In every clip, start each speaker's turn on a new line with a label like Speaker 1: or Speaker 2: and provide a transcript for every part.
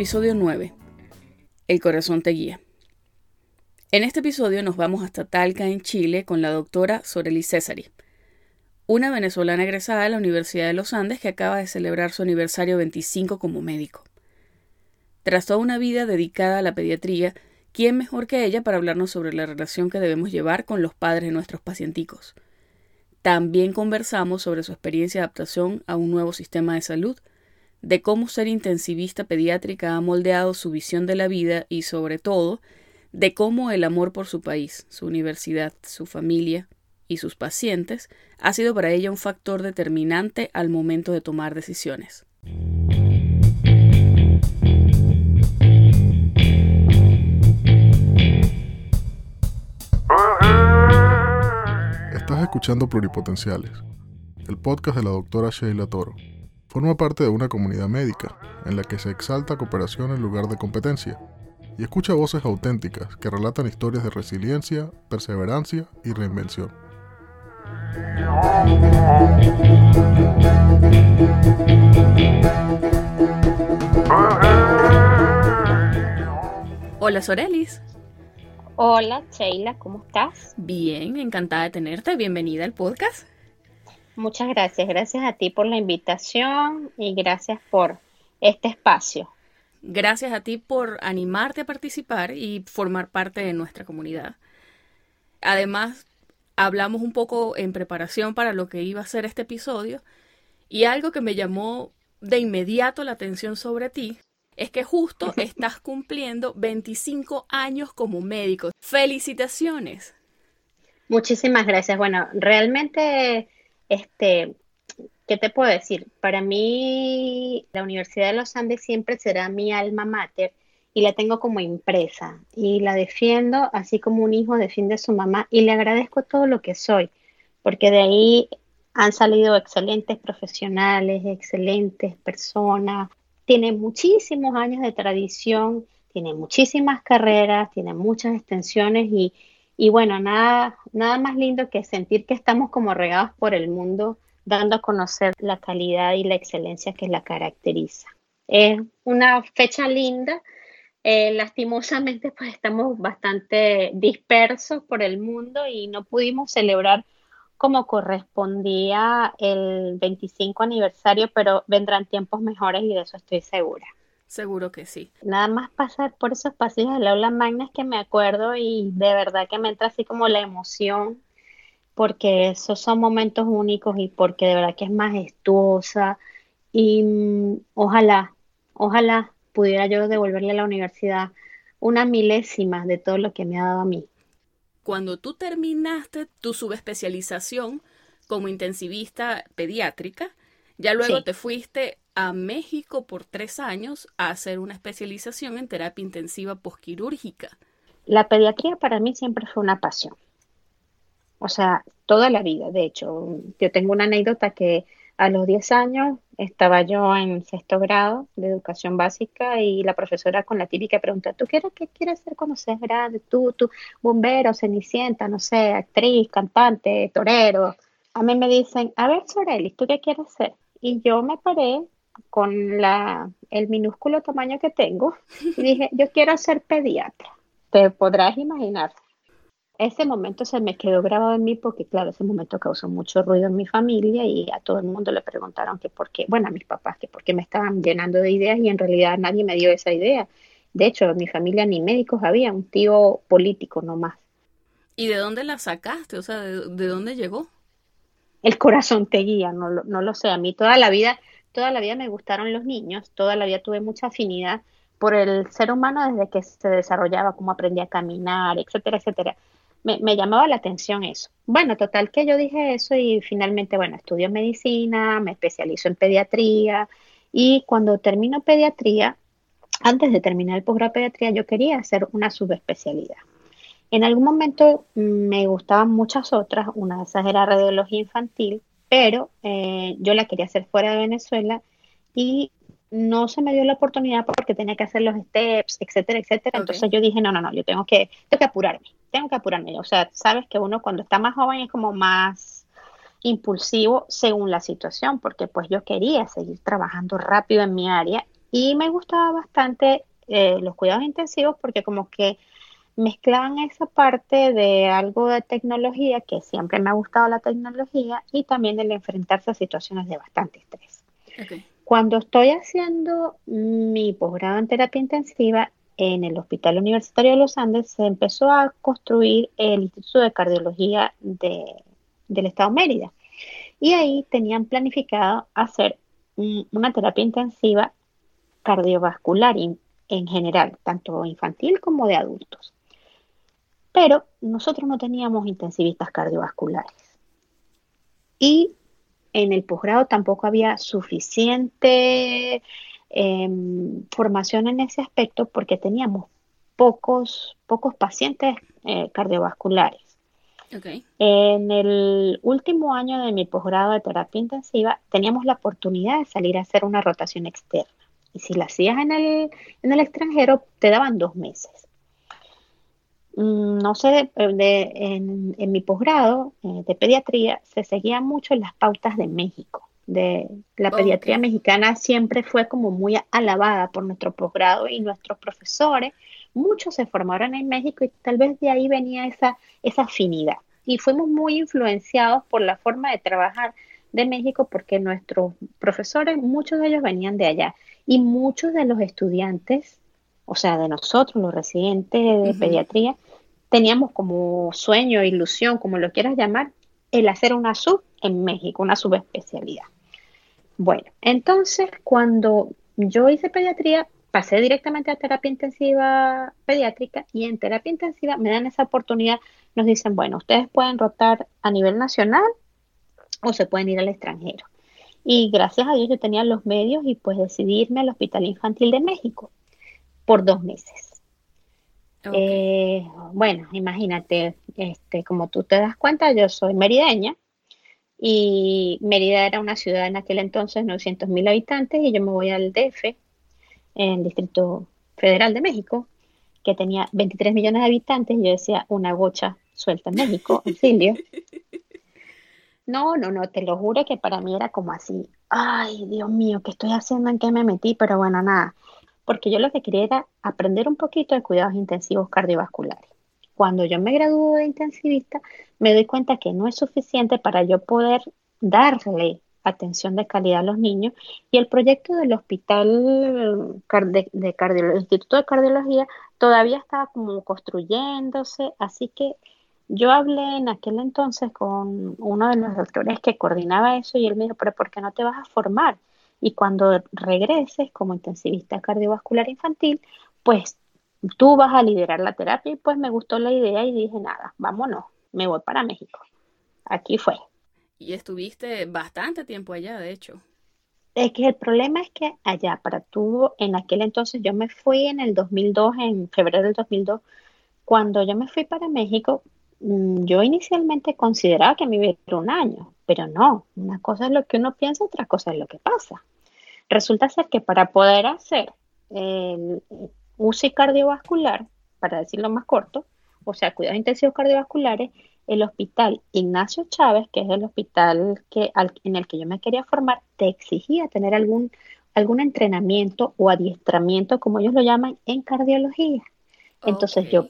Speaker 1: Episodio 9. El corazón te guía. En este episodio nos vamos hasta Talca, en Chile, con la doctora Soreli Césari, una venezolana egresada de la Universidad de los Andes que acaba de celebrar su aniversario 25 como médico. Tras toda una vida dedicada a la pediatría, ¿quién mejor que ella para hablarnos sobre la relación que debemos llevar con los padres de nuestros pacienticos? También conversamos sobre su experiencia de adaptación a un nuevo sistema de salud de cómo ser intensivista pediátrica ha moldeado su visión de la vida y sobre todo de cómo el amor por su país, su universidad, su familia y sus pacientes ha sido para ella un factor determinante al momento de tomar decisiones.
Speaker 2: Estás escuchando Pluripotenciales, el podcast de la doctora Sheila Toro. Forma parte de una comunidad médica, en la que se exalta cooperación en lugar de competencia, y escucha voces auténticas que relatan historias de resiliencia, perseverancia y reinvención.
Speaker 1: Hola Sorelis.
Speaker 3: Hola Sheila, ¿cómo estás?
Speaker 1: Bien, encantada de tenerte. Bienvenida al podcast.
Speaker 3: Muchas gracias. Gracias a ti por la invitación y gracias por este espacio.
Speaker 1: Gracias a ti por animarte a participar y formar parte de nuestra comunidad. Además, hablamos un poco en preparación para lo que iba a ser este episodio y algo que me llamó de inmediato la atención sobre ti es que justo estás cumpliendo 25 años como médico. Felicitaciones.
Speaker 3: Muchísimas gracias. Bueno, realmente este, ¿qué te puedo decir? Para mí, la Universidad de los Andes siempre será mi alma mater y la tengo como impresa y la defiendo así como un hijo defiende a su mamá y le agradezco todo lo que soy, porque de ahí han salido excelentes profesionales, excelentes personas, tiene muchísimos años de tradición, tiene muchísimas carreras, tiene muchas extensiones y, y bueno, nada, nada más lindo que sentir que estamos como regados por el mundo, dando a conocer la calidad y la excelencia que la caracteriza. Es una fecha linda. Eh, lastimosamente, pues estamos bastante dispersos por el mundo y no pudimos celebrar como correspondía el 25 aniversario, pero vendrán tiempos mejores y de eso estoy segura.
Speaker 1: Seguro que sí.
Speaker 3: Nada más pasar por esos pasillos del aula magna es que me acuerdo y de verdad que me entra así como la emoción, porque esos son momentos únicos y porque de verdad que es majestuosa y mm, ojalá, ojalá pudiera yo devolverle a la universidad una milésima de todo lo que me ha dado a mí.
Speaker 1: Cuando tú terminaste tu subespecialización como intensivista pediátrica, ya luego te fuiste a México por tres años a hacer una especialización en terapia intensiva posquirúrgica.
Speaker 3: La pediatría para mí siempre fue una pasión. O sea, toda la vida. De hecho, yo tengo una anécdota que a los 10 años estaba yo en sexto grado de educación básica y la profesora con la típica pregunta, ¿tú quieres qué quieres ser cuando seas grande? Tú, tú, bombero, cenicienta, no sé, actriz, cantante, torero. A mí me dicen, a ver, Soreli, ¿tú qué quieres ser? Y yo me paré con la, el minúsculo tamaño que tengo y dije, yo quiero ser pediatra. Te podrás imaginar. Ese momento se me quedó grabado en mí porque, claro, ese momento causó mucho ruido en mi familia y a todo el mundo le preguntaron que por qué, bueno, a mis papás, que por qué me estaban llenando de ideas y en realidad nadie me dio esa idea. De hecho, en mi familia ni médicos había, un tío político nomás.
Speaker 1: ¿Y de dónde la sacaste? O sea, ¿de, dónde llegó?
Speaker 3: El corazón te guía, no, no lo sé. A mí toda la vida toda la vida me gustaron los niños, toda la vida tuve mucha afinidad por el ser humano desde que se desarrollaba, cómo aprendía a caminar, etcétera, etcétera. Me, llamaba la atención eso. Bueno, total que yo dije eso y finalmente, bueno, estudio medicina, me especializo en pediatría y cuando termino pediatría, antes de terminar el posgrado de pediatría, yo quería hacer una subespecialidad. En algún momento mm, me gustaban muchas otras, una de esas era radiología infantil, pero eh, yo la quería hacer fuera de Venezuela y no se me dio la oportunidad porque tenía que hacer los steps, etcétera, etcétera. Entonces yo dije, no, no, no, yo tengo que, tengo que apurarme, tengo que apurarme. O sea, sabes que uno cuando está más joven es como más impulsivo según la situación, porque pues yo quería seguir trabajando rápido en mi área Y me gustaba bastante eh, los cuidados intensivos porque como que mezclaban esa parte de algo de tecnología, que siempre me ha gustado la tecnología, y también el enfrentarse a situaciones de bastante estrés. Cuando estoy haciendo mi posgrado en terapia intensiva en el Hospital Universitario de los Andes, se empezó a construir el Instituto de Cardiología del Estado Mérida. Y ahí tenían planificado hacer una terapia intensiva cardiovascular en general, tanto infantil como de adultos. Pero nosotros no teníamos intensivistas cardiovasculares. Y en el posgrado tampoco había suficiente em, formación en ese aspecto porque teníamos pocos, pocos pacientes eh, cardiovasculares. En el último año de mi posgrado de terapia intensiva teníamos la oportunidad de salir a hacer una rotación externa. Y si la hacías en el, en el extranjero, te daban dos meses. Mm, no sé, en, mi posgrado eh, de pediatría se seguían mucho las pautas de México. De, la pediatría mexicana siempre fue como muy alabada por nuestro posgrado y nuestros profesores. Muchos se formaron en México y tal vez de ahí venía esa, esa afinidad. Y fuimos muy influenciados por la forma de trabajar de México porque nuestros profesores, muchos de ellos venían de allá y muchos de los estudiantes, o sea, de nosotros, los residentes de pediatría, teníamos como sueño, ilusión, como lo quieras llamar, el hacer una sub en México, una subespecialidad. Bueno, entonces cuando yo hice pediatría, pasé directamente a terapia intensiva pediátrica y en terapia intensiva me dan esa oportunidad, nos dicen, bueno, ustedes pueden rotar a nivel nacional o se pueden ir al extranjero. Y gracias a Dios yo tenía los medios y pues decidí irme al Hospital Infantil de México por dos meses. Eh, bueno, imagínate, este, como tú te das cuenta, yo soy merideña y Mérida era una ciudad en aquel entonces, 900 mil habitantes, y yo me voy al DF, en el Distrito Federal de México, que tenía 23 millones de habitantes, y yo decía, una gocha suelta en México, auxilio. No, no, no, te lo juro que para mí era como así, ay, Dios mío, ¿qué estoy haciendo? ¿En qué me metí? Pero bueno, nada, porque yo lo que quería era aprender un poquito de cuidados intensivos cardiovasculares. Cuando yo me gradué de intensivista, me doy cuenta que no es suficiente para yo poder darle atención de calidad a los niños y el proyecto del hospital de, de Instituto de Cardiología todavía estaba como construyéndose, así que yo hablé en aquel entonces con uno de los doctores que coordinaba eso y él me dijo, pero ¿por qué no te vas a formar? Y cuando regreses como intensivista cardiovascular infantil, pues tú vas a liderar la terapia y pues me gustó la idea y dije, nada, vámonos, me voy para México. Aquí fue.
Speaker 1: Y estuviste bastante tiempo allá, de hecho.
Speaker 3: Es que el problema es que allá, para tú, en aquel entonces, yo me fui en el 2002, en febrero del 2002, cuando yo me fui para México, Mm, yo inicialmente consideraba que me iba a ir un año, pero no, una cosa es lo que uno piensa, otra cosa es lo que pasa. Resulta ser que para poder hacer el UCI cardiovascular, para decirlo más corto, o sea, cuidados intensivos cardiovasculares, el hospital Ignacio Chávez, que es el hospital que, en el que yo me quería formar, te exigía tener algún, algún entrenamiento o adiestramiento, como ellos lo llaman, en cardiología. Entonces yo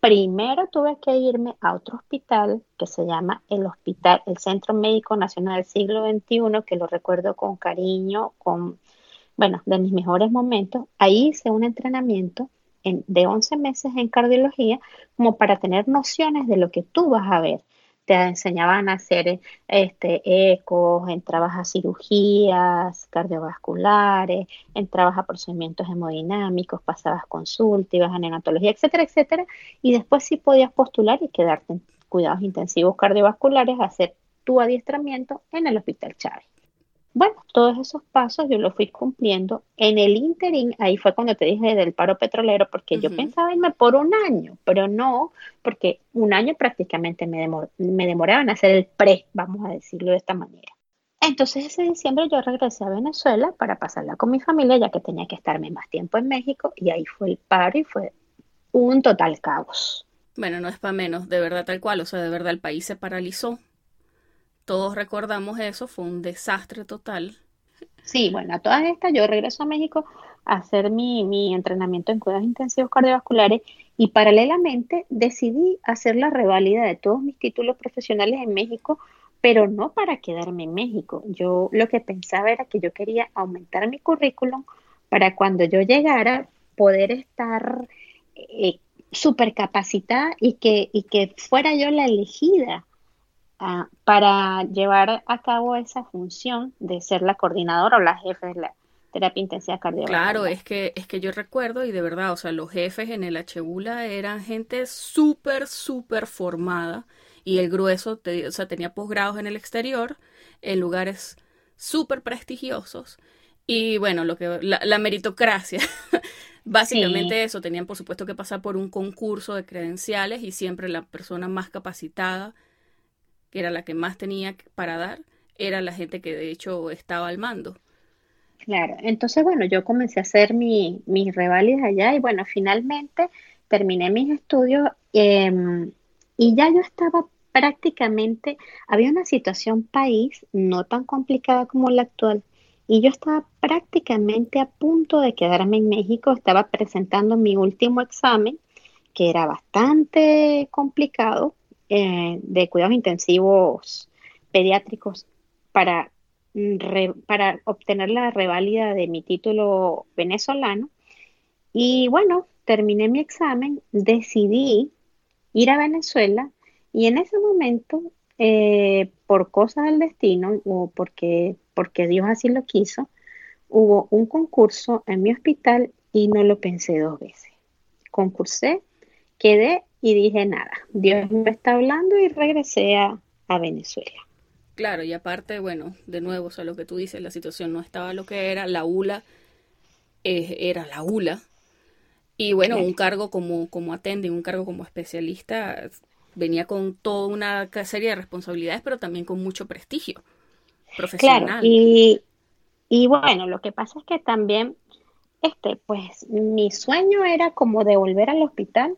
Speaker 3: Primero tuve que irme a otro hospital que se llama el Hospital, el Centro Médico Nacional del Siglo XXI, que lo recuerdo con cariño, con, bueno, de mis mejores momentos. Ahí hice un entrenamiento de 11 meses en cardiología como para tener nociones de lo que tú vas a ver te enseñaban a hacer este, ecos, entrabas a cirugías cardiovasculares, entrabas a procedimientos hemodinámicos, pasabas consulta, ibas a neonatología, etcétera, etcétera, y después sí podías postular y quedarte en cuidados intensivos cardiovasculares, hacer tu adiestramiento en el Hospital Chávez. Bueno, todos esos pasos yo los fui cumpliendo. En el interín, ahí fue cuando te dije del paro petrolero, porque yo pensaba irme por un año, pero no, porque un año prácticamente me, me demoraba en hacer el pre, vamos a decirlo de esta manera. Entonces ese diciembre yo regresé a Venezuela para pasarla con mi familia, ya que tenía que estarme más tiempo en México, y ahí fue el paro y fue un total caos.
Speaker 1: Bueno, no es para menos, de verdad tal cual, o sea, de verdad el país se paralizó todos recordamos eso, fue un desastre total.
Speaker 3: Sí, bueno, a todas estas yo regreso a México a hacer mi, mi entrenamiento en cuidados intensivos cardiovasculares y paralelamente decidí hacer la reválida de todos mis títulos profesionales en México, pero no para quedarme en México. Yo lo que pensaba era que yo quería aumentar mi currículum para cuando yo llegara poder estar eh, súper capacitada y que, y que fuera yo la elegida ah, para llevar a cabo esa función de ser la coordinadora o la jefe de la terapia intensiva cardiovascular.
Speaker 1: Claro, es que, es que yo recuerdo y de verdad, o sea, los jefes en el Hbula eran gente súper, súper formada y el grueso, o sea, tenía posgrados en el exterior, en lugares súper prestigiosos. Y bueno, lo que la, meritocracia, básicamente eso, tenían por supuesto que pasar por un concurso de credenciales y siempre la persona más capacitada, era la que más tenía para dar, era la gente que de hecho estaba al mando.
Speaker 3: Claro, entonces bueno, yo comencé a hacer mi, mis reválidas allá y bueno, finalmente terminé mis estudios em, y ya yo estaba prácticamente, había una situación país no tan complicada como la actual y yo estaba prácticamente a punto de quedarme en México, estaba presentando mi último examen que era bastante complicado eh, de cuidados intensivos pediátricos para para obtener la reválida de mi título venezolano. Y bueno, terminé mi examen, decidí ir a Venezuela y en ese momento, eh, por cosas del destino o porque, porque Dios así lo quiso, hubo un concurso en mi hospital y no lo pensé dos veces. Concursé, quedé y dije nada, Dios me está hablando y regresé a Venezuela.
Speaker 1: Claro, y aparte, bueno, de nuevo, o sea, lo que tú dices, la situación no estaba lo que era, la ULA eh, era la ULA. Y bueno, un cargo como, como attending, un cargo como especialista, venía con toda una serie de responsabilidades, pero también con mucho prestigio profesional.
Speaker 3: Claro, y, y bueno, lo que pasa es que también, este, pues mi sueño era como de volver al hospital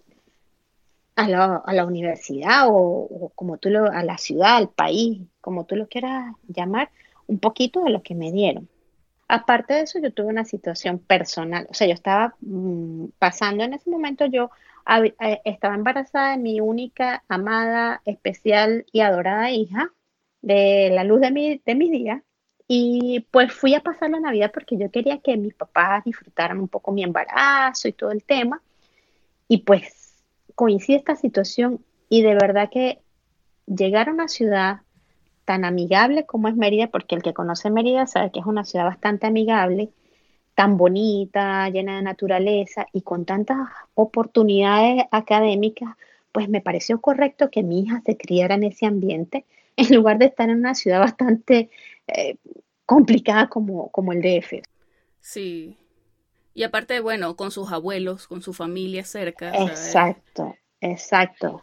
Speaker 3: a la, universidad o, como tú lo, a la ciudad, al país, como tú lo quieras llamar, un poquito de lo que me dieron. Aparte de eso, yo tuve una situación personal, o sea, yo estaba mm, pasando en ese momento, yo eh, estaba embarazada de mi única, amada, especial y adorada hija, de la luz de mi, de mis días, y pues fui a pasar la Navidad porque yo quería que mis papás disfrutaran un poco mi embarazo y todo el tema, y pues coincide esta situación y de verdad que llegar a una ciudad tan amigable como es Mérida, porque el que conoce Mérida sabe que es una ciudad bastante amigable, tan bonita, llena de naturaleza y con tantas oportunidades académicas, pues me pareció correcto que mi hija se criara en ese ambiente en lugar de estar en una ciudad bastante eh, complicada como, como el DF.
Speaker 1: Sí, y aparte, bueno, con sus abuelos, con su familia cerca.
Speaker 3: Exacto, exacto.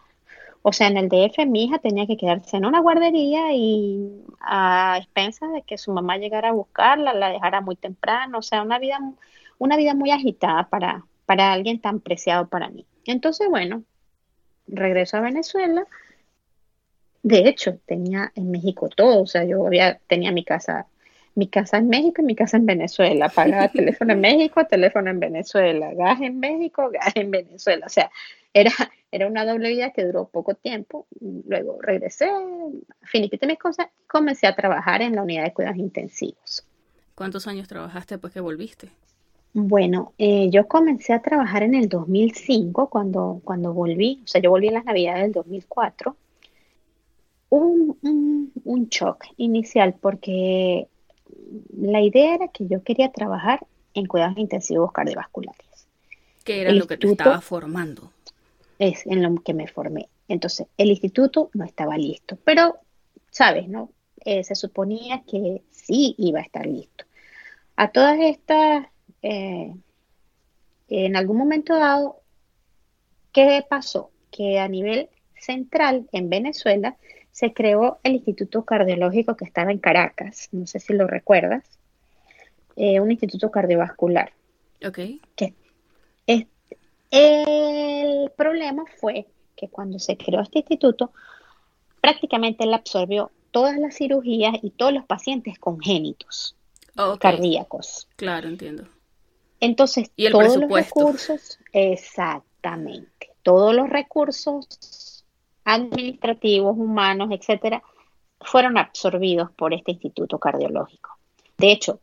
Speaker 3: O sea, en el DF mi hija tenía que quedarse en una guardería y a expensas de que su mamá llegara a buscarla, la dejara muy temprano. O sea, una vida, una vida muy agitada para, para alguien tan preciado para mí. Entonces, bueno, regreso a Venezuela. De hecho, tenía en México todo. O sea, yo había, tenía mi casa mi casa en México y mi casa en Venezuela. Pagaba teléfono en México, teléfono en Venezuela. Gas en México, gas en Venezuela. O sea, era, era una doble vida que duró poco tiempo. Luego regresé, finiquité mis cosas y comencé a trabajar en la unidad de cuidados intensivos.
Speaker 1: ¿Cuántos años trabajaste después que volviste?
Speaker 3: Bueno, eh, yo comencé a trabajar en el 2005 cuando, cuando volví. O sea, yo volví en las navidades del 2004. Un, un, un shock inicial porque la idea era que yo quería trabajar en cuidados intensivos cardiovasculares.
Speaker 1: ¿Qué era lo que te estaba formando?
Speaker 3: Es en lo que me formé. Entonces, el instituto no estaba listo, pero, ¿sabes? no eh, Se suponía que sí iba a estar listo. A todas estas, eh, en algún momento dado, ¿qué pasó? Que a nivel central en Venezuela se creó el Instituto Cardiológico que estaba en Caracas, no sé si lo recuerdas, eh, un instituto cardiovascular.
Speaker 1: Ok.
Speaker 3: Que el problema fue que cuando se creó este instituto, prácticamente él absorbió todas las cirugías y todos los pacientes congénitos. cardíacos.
Speaker 1: Claro, entiendo.
Speaker 3: Entonces,
Speaker 1: ¿Y el
Speaker 3: todos los recursos, exactamente, todos los recursos administrativos, humanos, etcétera, fueron absorbidos por este instituto cardiológico. De hecho,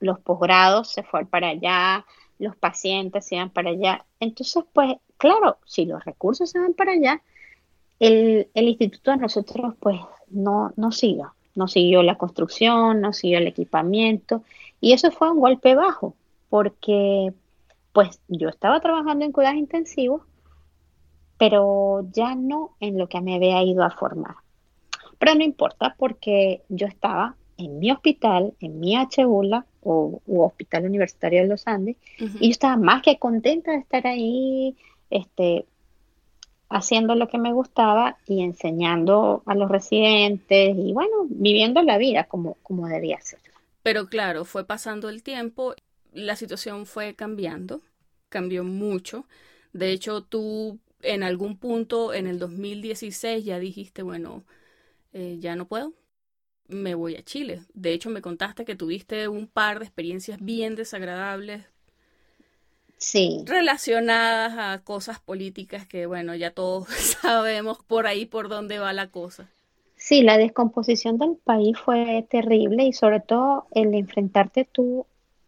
Speaker 3: los posgrados se fueron para allá, los pacientes se iban para allá. Entonces, pues, claro, si los recursos se van para allá, el, instituto a nosotros, pues, no, no siguió. No siguió la construcción, no siguió el equipamiento. Y eso fue un golpe bajo, porque, pues, yo estaba trabajando en cuidados intensivos, pero ya no en lo que me había ido a formar. Pero no importa porque yo estaba en mi hospital, en mi HULA o Hospital Universitario de los Andes, y yo estaba más que contenta de estar ahí, este, haciendo lo que me gustaba y enseñando a los residentes y bueno, viviendo la vida como, como debía ser.
Speaker 1: Pero claro, fue pasando el tiempo, la situación fue cambiando, cambió mucho. De hecho, tú en algún punto en el 2016 ya dijiste, bueno, eh, ya no puedo, me voy a Chile. De hecho, me contaste que tuviste un par de experiencias bien desagradables.
Speaker 3: Sí.
Speaker 1: Relacionadas a cosas políticas que, bueno, ya todos sabemos por ahí por dónde va la cosa.
Speaker 3: Sí, la descomposición del país fue terrible y sobre todo el enfrentarte tú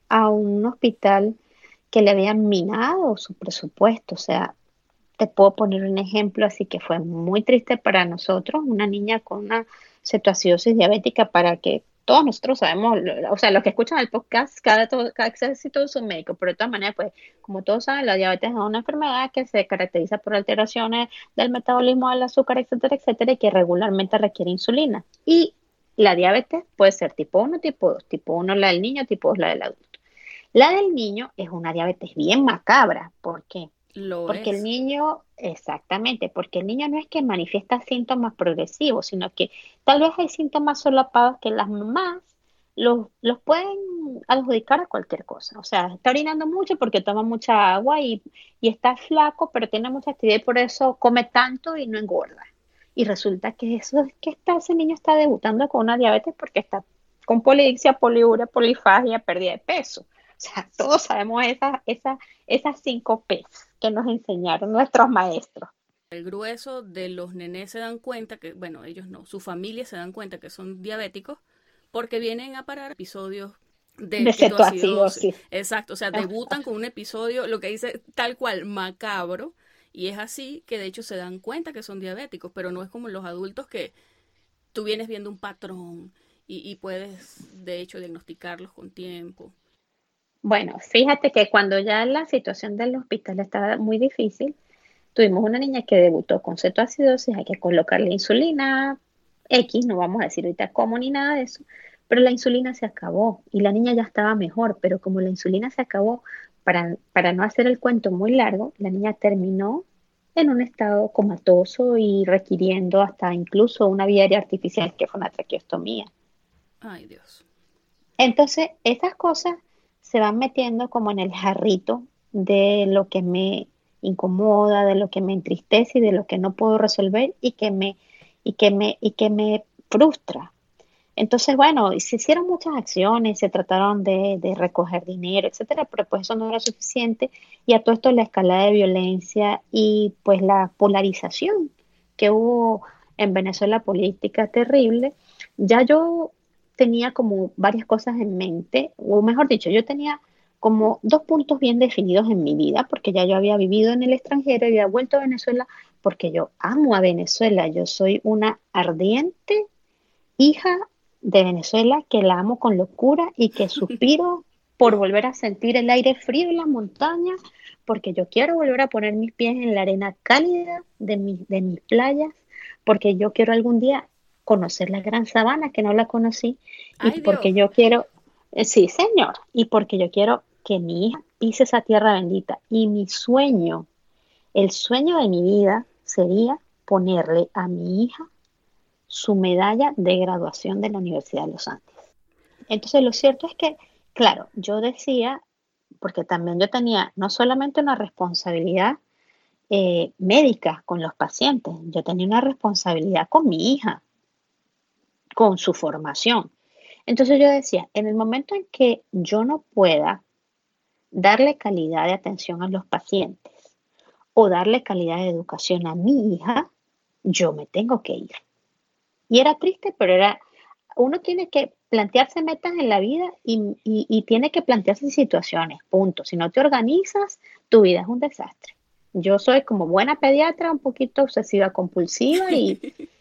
Speaker 3: a un hospital que le habían minado su presupuesto. O sea, te puedo poner un ejemplo así que fue muy triste para nosotros, una niña con una cetoacidosis diabética para que todos nosotros sabemos, o sea, los que escuchan el podcast, cada, todo, cada es un médico, pero de todas maneras, pues, como todos saben, la diabetes es una enfermedad que se caracteriza por alteraciones del metabolismo del azúcar, etcétera, etcétera, y que regularmente requiere insulina. Y la diabetes puede ser tipo 1, tipo 2, tipo 1 la del niño, tipo 2 la del adulto. La del niño es una diabetes bien macabra, ¿por qué? Porque el niño, exactamente, porque el niño no es que manifiesta síntomas progresivos, sino que tal vez hay síntomas solapados que las mamás los, los pueden adjudicar a cualquier cosa. O sea, está orinando mucho porque toma mucha agua y, y está flaco, pero tiene mucha actividad y por eso come tanto y no engorda. Y resulta que eso es que está, ese niño está debutando con una diabetes porque está con polidixia, poliuria, polifagia, pérdida de peso. O sea, todos sabemos esas, esas, esas cinco P's que nos enseñaron nuestros maestros.
Speaker 1: El grueso de los nenes se dan cuenta que, bueno, ellos no, su familia se dan cuenta que son diabéticos porque vienen a parar episodios de,
Speaker 3: de
Speaker 1: Exacto, o sea, debutan con un episodio, lo que dice tal cual, macabro, y es así que de hecho se dan cuenta que son diabéticos, pero no es como los adultos que tú vienes viendo un patrón y, y puedes de hecho diagnosticarlos con tiempo.
Speaker 3: Bueno, fíjate que cuando ya la situación del hospital estaba muy difícil, tuvimos una niña que debutó con cetoacidosis, hay que colocarle insulina X, no vamos a decir ahorita cómo ni nada de eso, pero la insulina se acabó y la niña ya estaba mejor, pero como la insulina se acabó, para, para no hacer el cuento muy largo, la niña terminó en un estado comatoso y requiriendo hasta incluso una vía aérea artificial que fue una traqueostomía.
Speaker 1: Ay, Dios.
Speaker 3: Entonces, esas cosas se van metiendo como en el jarrito de lo que me incomoda, de lo que me entristece y de lo que no puedo resolver y que me, y que me, y que me frustra. Entonces, bueno, se hicieron muchas acciones, se trataron de, de, recoger dinero, etcétera, pero pues eso no era suficiente. Y a todo esto la escalada de violencia y pues la polarización que hubo en Venezuela política terrible, ya yo tenía como varias cosas en mente, o mejor dicho, yo tenía como dos puntos bien definidos en mi vida, porque ya yo había vivido en el extranjero y había vuelto a Venezuela, porque yo amo a Venezuela, yo soy una ardiente hija de Venezuela que la amo con locura y que suspiro por volver a sentir el aire frío en las montañas, porque yo quiero volver a poner mis pies en la arena cálida de, de mis playas, porque yo quiero algún día conocer la gran sabana, que no la conocí, y porque yo quiero, eh, sí, señor, y porque yo quiero que mi hija pise esa tierra bendita. Y mi sueño, el sueño de mi vida sería ponerle a mi hija su medalla de graduación de la Universidad de los Andes. Entonces, lo cierto es que, claro, yo decía, porque también yo tenía no solamente una responsabilidad eh, médica con los pacientes, yo tenía una responsabilidad con mi hija con su formación. Entonces yo decía, en el momento en que yo no pueda darle calidad de atención a los pacientes o darle calidad de educación a mi hija, yo me tengo que ir. Y era triste, pero era, uno tiene que plantearse metas en la vida y, tiene que plantearse situaciones, punto. Si no te organizas, tu vida es un desastre. Yo soy como buena pediatra, un poquito obsesiva compulsiva y,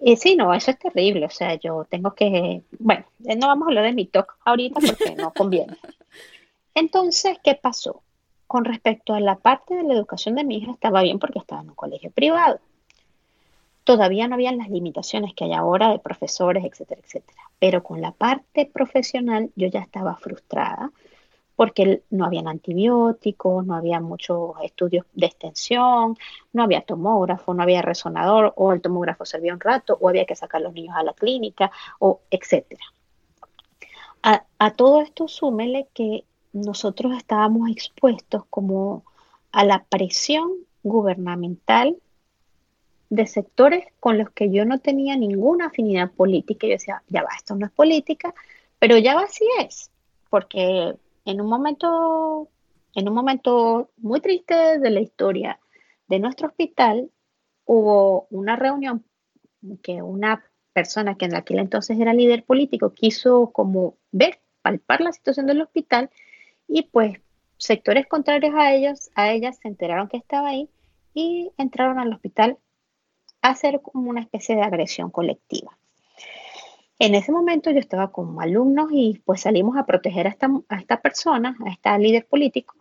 Speaker 3: y sí, no, eso es terrible. O sea, yo tengo que, bueno, no vamos a hablar de mi talk ahorita porque no conviene. Entonces, ¿qué pasó? Con respecto a la parte de la educación de mi hija, estaba bien porque estaba en un colegio privado. Todavía no habían las limitaciones que hay ahora de profesores, etcétera, etcétera. Pero con la parte profesional yo ya estaba frustrada porque no habían antibióticos, no había muchos estudios de extensión, no había tomógrafo, no había resonador, o el tomógrafo servía un rato, o había que sacar a los niños a la clínica, o etcétera. A, todo esto súmele que nosotros estábamos expuestos como a la presión gubernamental de sectores con los que yo no tenía ninguna afinidad política. Yo decía, ya va, esto no es política, pero ya va, así es, porque en un momento, en un momento muy triste de la historia de nuestro hospital, hubo una reunión que una persona que en aquel entonces era líder político quiso como ver, palpar la situación del hospital y pues sectores contrarios a ellos, a ellas se enteraron que estaba ahí y entraron al hospital hacer como una especie de agresión colectiva. En ese momento yo estaba como alumnos y pues salimos a proteger a esta, a esta persona, a esta líder político,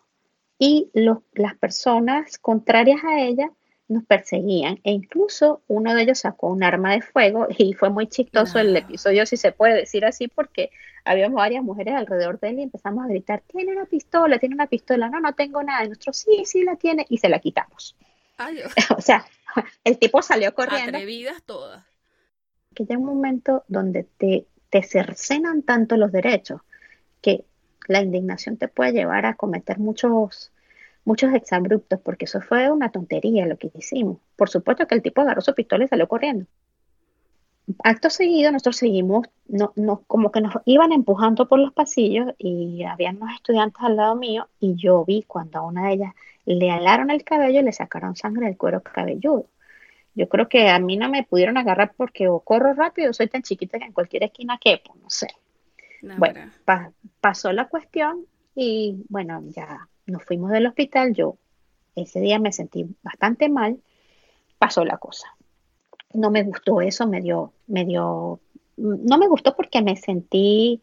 Speaker 3: y las personas contrarias a ella nos perseguían e incluso uno de ellos sacó un arma de fuego y fue muy chistoso el episodio, si se puede decir así, porque había varias mujeres alrededor de él y empezamos a gritar, tiene una pistola, tiene una pistola, no, no tengo nada, y nosotros sí, sí la tiene y se la quitamos. o sea, el tipo salió corriendo.
Speaker 1: Atrevidas todas.
Speaker 3: Que llega un momento donde te, te cercenan tanto los derechos que la indignación te puede llevar a cometer muchos, muchos exabruptos, porque eso fue una tontería lo que hicimos. Por supuesto que el tipo agarró su pistola y salió corriendo. Acto seguido, nosotros seguimos, no, no, como que nos iban empujando por los pasillos y había unos estudiantes al lado mío y yo vi cuando a una de ellas le alaron el cabello y le sacaron sangre del cuero cabelludo. Yo creo que a mí no me pudieron agarrar porque o corro rápido, soy tan chiquita que en cualquier esquina quepo, no sé. bueno, pasó la cuestión y bueno, ya nos fuimos del hospital. Yo ese día me sentí bastante mal. Pasó la cosa. No me gustó eso, me dio, me dio, no me gustó porque me sentí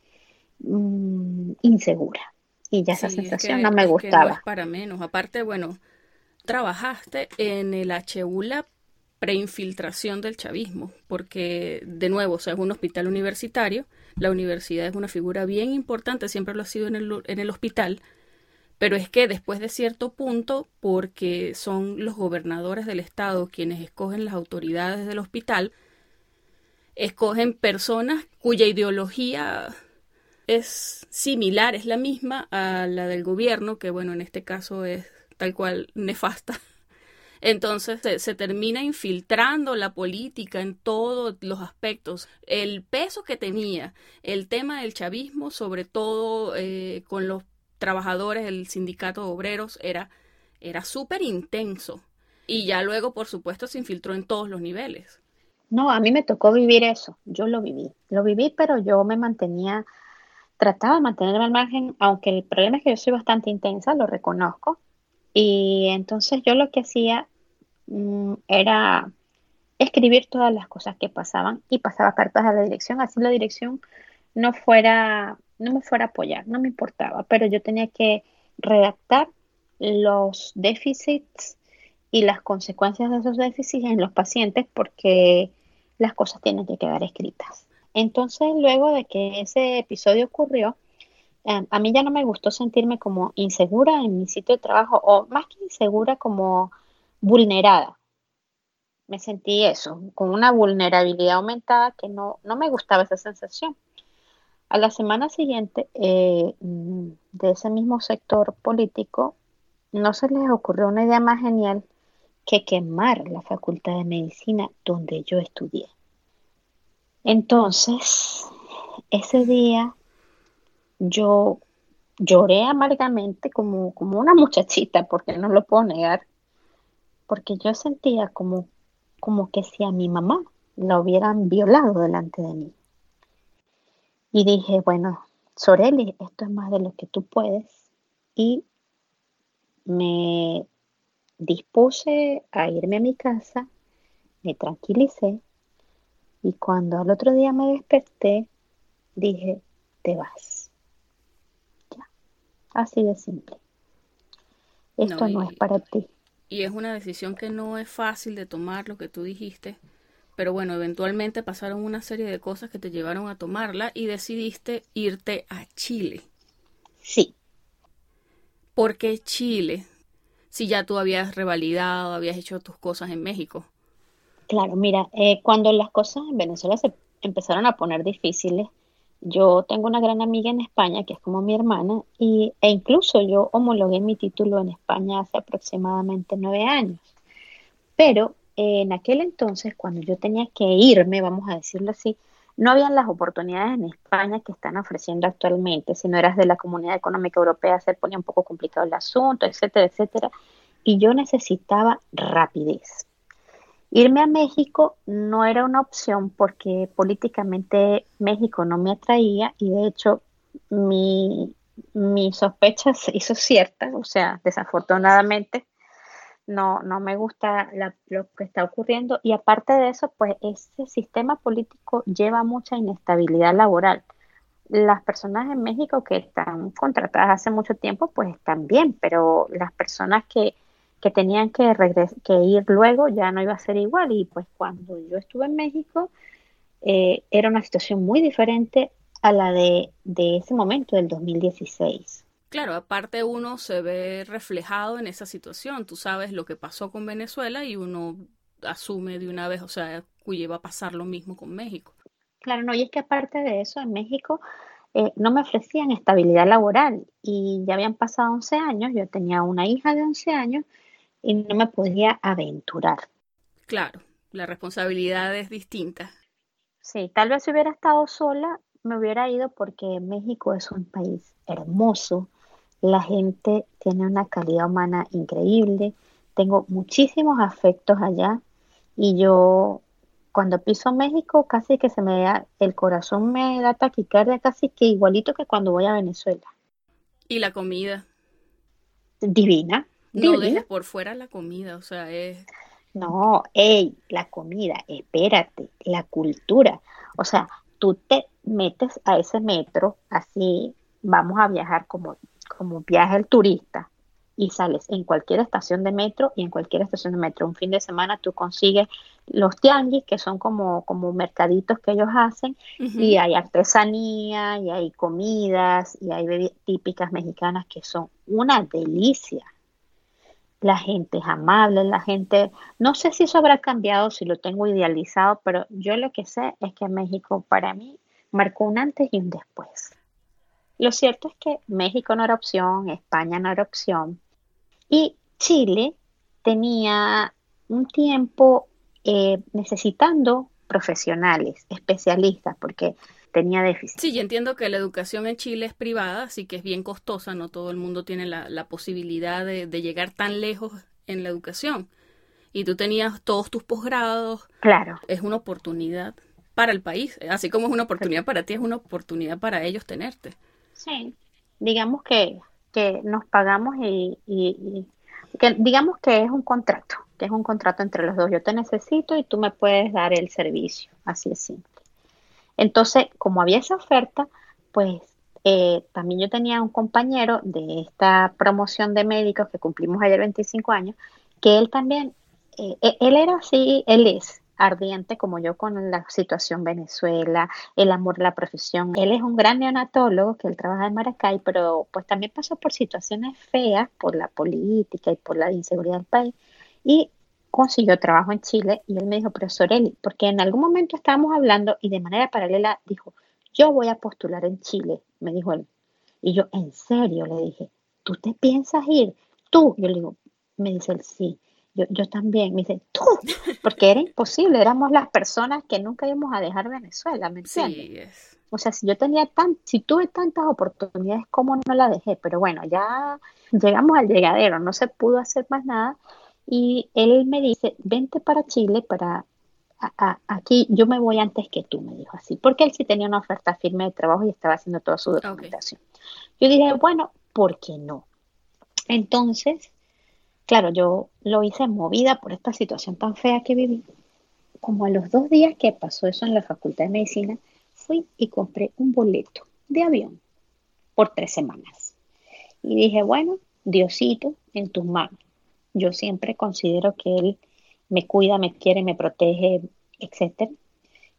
Speaker 3: mm, insegura y ya esa sensación no me gustaba.
Speaker 1: para menos. Aparte, bueno, trabajaste en el HU la preinfiltración del chavismo, porque de nuevo, o sea, es un hospital universitario, la universidad es una figura bien importante, siempre lo ha sido en el, en el hospital, pero es que después de cierto punto, porque son los gobernadores del estado quienes escogen las autoridades del hospital, escogen personas cuya ideología es similar, es la misma a la del gobierno, que bueno, en este caso es tal cual nefasta. Entonces se, termina infiltrando la política en todos los aspectos. El peso que tenía el tema del chavismo, sobre todo eh, con los trabajadores del sindicato de obreros, era, era súper intenso. Y ya luego, por supuesto, se infiltró en todos los niveles.
Speaker 3: No, a mí me tocó vivir eso. Yo lo viví. Lo viví, pero yo me mantenía trataba de mantenerme al margen, aunque el problema es que yo soy bastante intensa, lo reconozco. Y entonces yo lo que hacía mm, era escribir todas las cosas que pasaban y pasaba cartas a la dirección, así la dirección no fuera, no me fuera a apoyar, no me importaba, pero yo tenía que redactar los déficits y las consecuencias de esos déficits en los pacientes porque las cosas tienen que quedar escritas. Entonces, luego de que ese episodio ocurrió, em, a mí ya no me gustó sentirme como insegura en mi sitio de trabajo, o más que insegura, como vulnerada. Me sentí eso, con una vulnerabilidad aumentada que no, no me gustaba esa sensación. A la semana siguiente, eh, de ese mismo sector político, no se les ocurrió una idea más genial que quemar la Facultad de Medicina donde yo estudié. Entonces, ese día yo lloré amargamente como, como una muchachita, porque no lo puedo negar, porque yo sentía como, como que si a mi mamá la hubieran violado delante de mí. Y dije, bueno, Soreli, esto es más de lo que tú puedes. Y me dispuse a irme a mi casa, me tranquilicé y cuando al otro día me desperté, dije, te vas. Ya, así de simple. Esto no, es para ti.
Speaker 1: Y es una decisión que no es fácil de tomar, lo que tú dijiste, pero bueno, eventualmente pasaron una serie de cosas que te llevaron a tomarla y decidiste irte a Chile.
Speaker 3: Sí.
Speaker 1: ¿Por qué Chile? Si ya tú habías revalidado, habías hecho tus cosas en México.
Speaker 3: Claro, mira, eh, cuando las cosas en Venezuela se empezaron a poner difíciles, yo tengo una gran amiga en España que es como mi hermana y, e incluso yo homologué mi título en España hace aproximadamente nueve años. Pero en aquel entonces, cuando yo tenía que irme, vamos a decirlo así, no habían las oportunidades en España que están ofreciendo actualmente. Si no eras de la Comunidad Económica Europea, se ponía un poco complicado el asunto, etcétera, etcétera. Y yo necesitaba rapidez. Irme a México no era una opción porque políticamente México no me atraía y de hecho mi, mi sospecha se hizo cierta, o sea, desafortunadamente no, no me gusta lo que está ocurriendo y aparte de eso, pues ese sistema político lleva mucha inestabilidad laboral. Las personas en México que están contratadas hace mucho tiempo, pues están bien, pero las personas que, que tenían que, que ir luego ya no iba a ser igual y pues cuando yo estuve en México eh, era una situación muy diferente a la de, de ese momento del 2016.
Speaker 1: Claro, aparte uno se ve reflejado en esa situación. Tú sabes lo que pasó con Venezuela y uno asume de una vez, o sea, que va a pasar lo mismo con México.
Speaker 3: Claro, no, y es que aparte de eso, en México eh, no me ofrecían estabilidad laboral y ya habían pasado 11 años, yo tenía una hija de 11 años y no me podía aventurar.
Speaker 1: Claro, la responsabilidad es distinta.
Speaker 3: Sí, tal vez si hubiera estado sola, me hubiera ido porque México es un país hermoso, la gente tiene una calidad humana increíble. Tengo muchísimos afectos allá y yo cuando piso México casi que se me da, el corazón me da taquicardia casi que igualito que cuando voy a Venezuela.
Speaker 1: ¿Y la comida?
Speaker 3: Divina.
Speaker 1: No dejes por fuera la comida, o sea, es...
Speaker 3: No, hey, la comida, espérate, la cultura. O sea, tú te metes a ese metro, así vamos a viajar como como viaja el turista y sales en cualquier estación de metro y en cualquier estación de metro un fin de semana tú consigues los tianguis que son como, como mercaditos que ellos hacen y hay artesanía y hay comidas y hay bebidas típicas mexicanas que son una delicia. La gente es amable, la gente, no sé si eso habrá cambiado, si lo tengo idealizado, pero yo lo que sé es que México para mí marcó un antes y un después. Lo cierto es que México no era opción, España no era opción y Chile tenía un tiempo eh, necesitando profesionales, especialistas, porque tenía déficit.
Speaker 1: Sí, yo entiendo que la educación en Chile es privada, así que es bien costosa, no todo el mundo tiene la, posibilidad de, de, llegar tan lejos en la educación. Y tú tenías todos tus posgrados.
Speaker 3: Claro.
Speaker 1: Es una oportunidad para el país, así como es una oportunidad para ti, es una oportunidad para ellos tenerte.
Speaker 3: Sí, digamos que, que nos pagamos y, y, que digamos que es un contrato, que es un contrato entre los dos. Yo te necesito y tú me puedes dar el servicio, así es simple. Entonces, como había esa oferta, pues eh, también yo tenía un compañero de esta promoción de médicos que cumplimos ayer 25 años, que él también, eh, e, él era así, él es ardiente como yo con la situación Venezuela, el amor a la profesión. Él es un gran neonatólogo que él trabaja en Maracay, pero pues también pasó por situaciones feas por la política y por la inseguridad del país y consiguió trabajo en Chile y él me dijo, profesor Eli, porque en algún momento estábamos hablando y de manera paralela dijo, yo voy a postular en Chile, me dijo él. Y yo, en serio, le dije, ¿tú te piensas ir? Tú, yo le digo, me dice él, sí. Yo, yo también, me dice, tú, porque era imposible, éramos las personas que nunca íbamos a dejar Venezuela, ¿me entiendes? Sí. O sea, si yo tenía tan, si tuve tantas oportunidades, ¿cómo no la dejé? Pero bueno, ya llegamos al llegadero, no se pudo hacer más nada. Y él me dice, vente para Chile, para aquí yo me voy antes que tú, me dijo así, porque él sí tenía una oferta firme de trabajo y estaba haciendo toda su documentación. Yo dije, bueno, ¿por qué no? Entonces, claro, yo lo hice movida por esta situación tan fea que viví. Como a los dos días que pasó eso en la Facultad de Medicina, fui y compré un boleto de avión por tres semanas. Y dije, bueno, Diosito, en tus manos. Yo siempre considero que Él me cuida, me quiere, me protege, etc.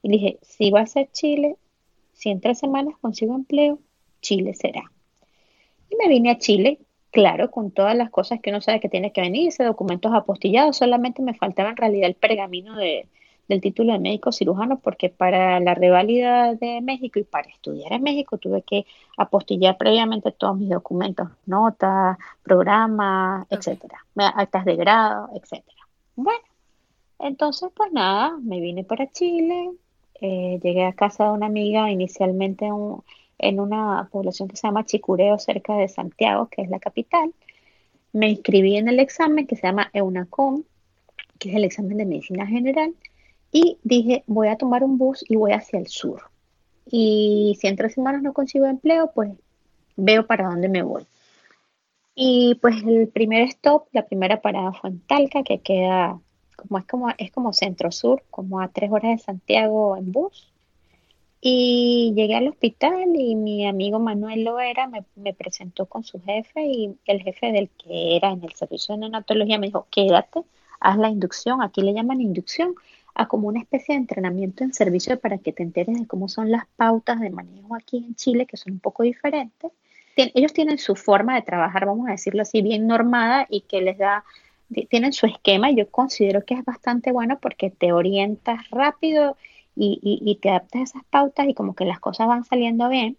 Speaker 3: Y dije, si va a ser Chile, si en tres semanas consigo empleo, Chile será. Y me vine a Chile, claro, con todas las cosas que uno sabe que tiene que venirse, documentos apostillados, solamente me faltaba en realidad el pergamino de, del título de médico cirujano, porque para la reválida de México y para estudiar en México tuve que apostillar previamente todos mis documentos, notas, programas, etcétera, actas de grado, etcétera. Bueno, entonces, pues nada, me vine para Chile, eh, llegué a casa de una amiga inicialmente en una población que se llama Chicureo, cerca de Santiago, que es la capital. Me inscribí en el examen que se llama EUNACOM, que es el examen de medicina general, y dije, voy a tomar un bus y voy hacia el sur. Y si en tres semanas no consigo empleo, pues veo para dónde me voy. Y pues el primer stop, la primera parada fue en Talca, que queda como es como, es como centro sur, como a tres horas de Santiago en bus. Y llegué al hospital y mi amigo Manuel Loera me, me presentó con su jefe y el jefe del que era en el servicio de neonatología me dijo, quédate, haz la inducción, aquí le llaman inducción, a como una especie de entrenamiento en servicio para que te enteres de cómo son las pautas de manejo aquí en Chile, que son un poco diferentes. Ellos tienen su forma de trabajar, vamos a decirlo así, bien normada y que les da tienen su esquema y yo considero que es bastante bueno porque te orientas rápido y, te adaptas a esas pautas y como que las cosas van saliendo bien.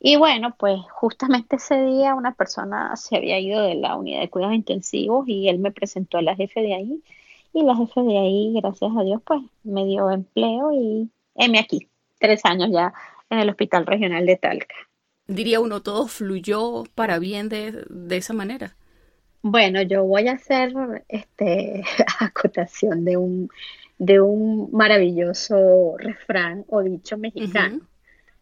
Speaker 3: Y bueno, pues justamente ese día una persona se había ido de la unidad de cuidados intensivos y él me presentó a la jefe de ahí y la jefe de ahí, gracias a Dios, pues me dio empleo y heme aquí, tres años ya en el Hospital Regional de Talca.
Speaker 1: Diría uno, todo fluyó para bien de, de esa manera.
Speaker 3: Bueno, yo voy a hacer este acotación de un, de un maravilloso refrán o dicho mexicano.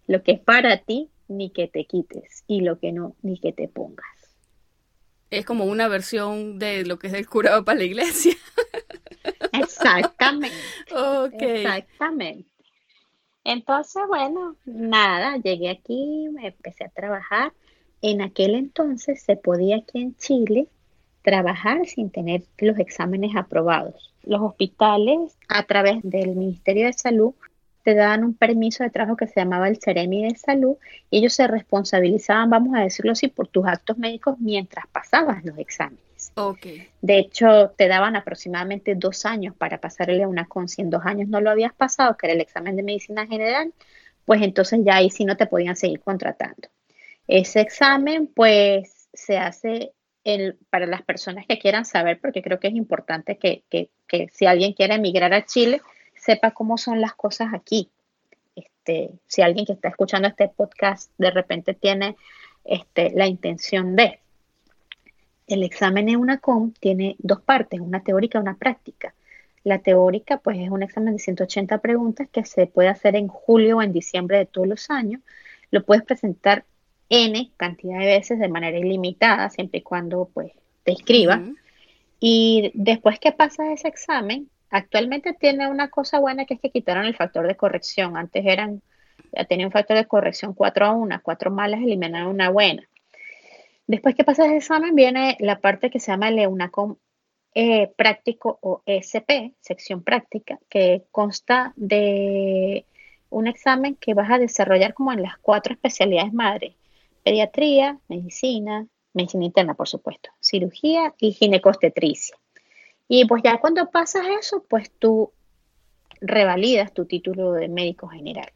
Speaker 3: Lo que es para ti, ni que te quites, y lo que no, ni que te pongas.
Speaker 1: Es como una versión de lo que es el curado para la iglesia.
Speaker 3: Exactamente. Exactamente. Entonces, bueno, nada, llegué aquí, me empecé a trabajar. En aquel entonces se podía aquí en Chile trabajar sin tener los exámenes aprobados. Los hospitales, a través del Ministerio de Salud, te daban un permiso de trabajo que se llamaba el Ceremi de Salud y ellos se responsabilizaban, vamos a decirlo así, por tus actos médicos mientras pasabas los exámenes.
Speaker 1: Okay.
Speaker 3: De hecho, te daban aproximadamente dos años para pasarle una con. Si en dos años no lo habías pasado, que era el examen de medicina general, pues entonces ya ahí sí no te podían seguir contratando. Ese examen, pues, se hace para las personas que quieran saber, porque creo que es importante que, si alguien quiere emigrar a Chile, sepa cómo son las cosas aquí. Este, si alguien que está escuchando este podcast de repente tiene este, la intención de. El examen EUNACOM tiene dos partes, una teórica y una práctica. La teórica, pues, es un examen de 180 preguntas que se puede hacer en julio o en diciembre de todos los años. Lo puedes presentar N cantidad de veces de manera ilimitada, siempre y cuando pues te inscribas. Y después que pasas ese examen, actualmente tiene una cosa buena que es que quitaron el factor de corrección. Antes eran, ya tenía un factor de corrección 4 a 1, 4 malas eliminaron una buena. Después que pasas ese examen viene la parte que se llama el EUNACOM eh, práctico o SP, sección práctica, que consta de un examen que vas a desarrollar como en las cuatro especialidades madres pediatría, medicina, medicina interna, por supuesto, cirugía y ginecostetricia. Y pues ya cuando pasas eso, pues tú revalidas tu título de médico general.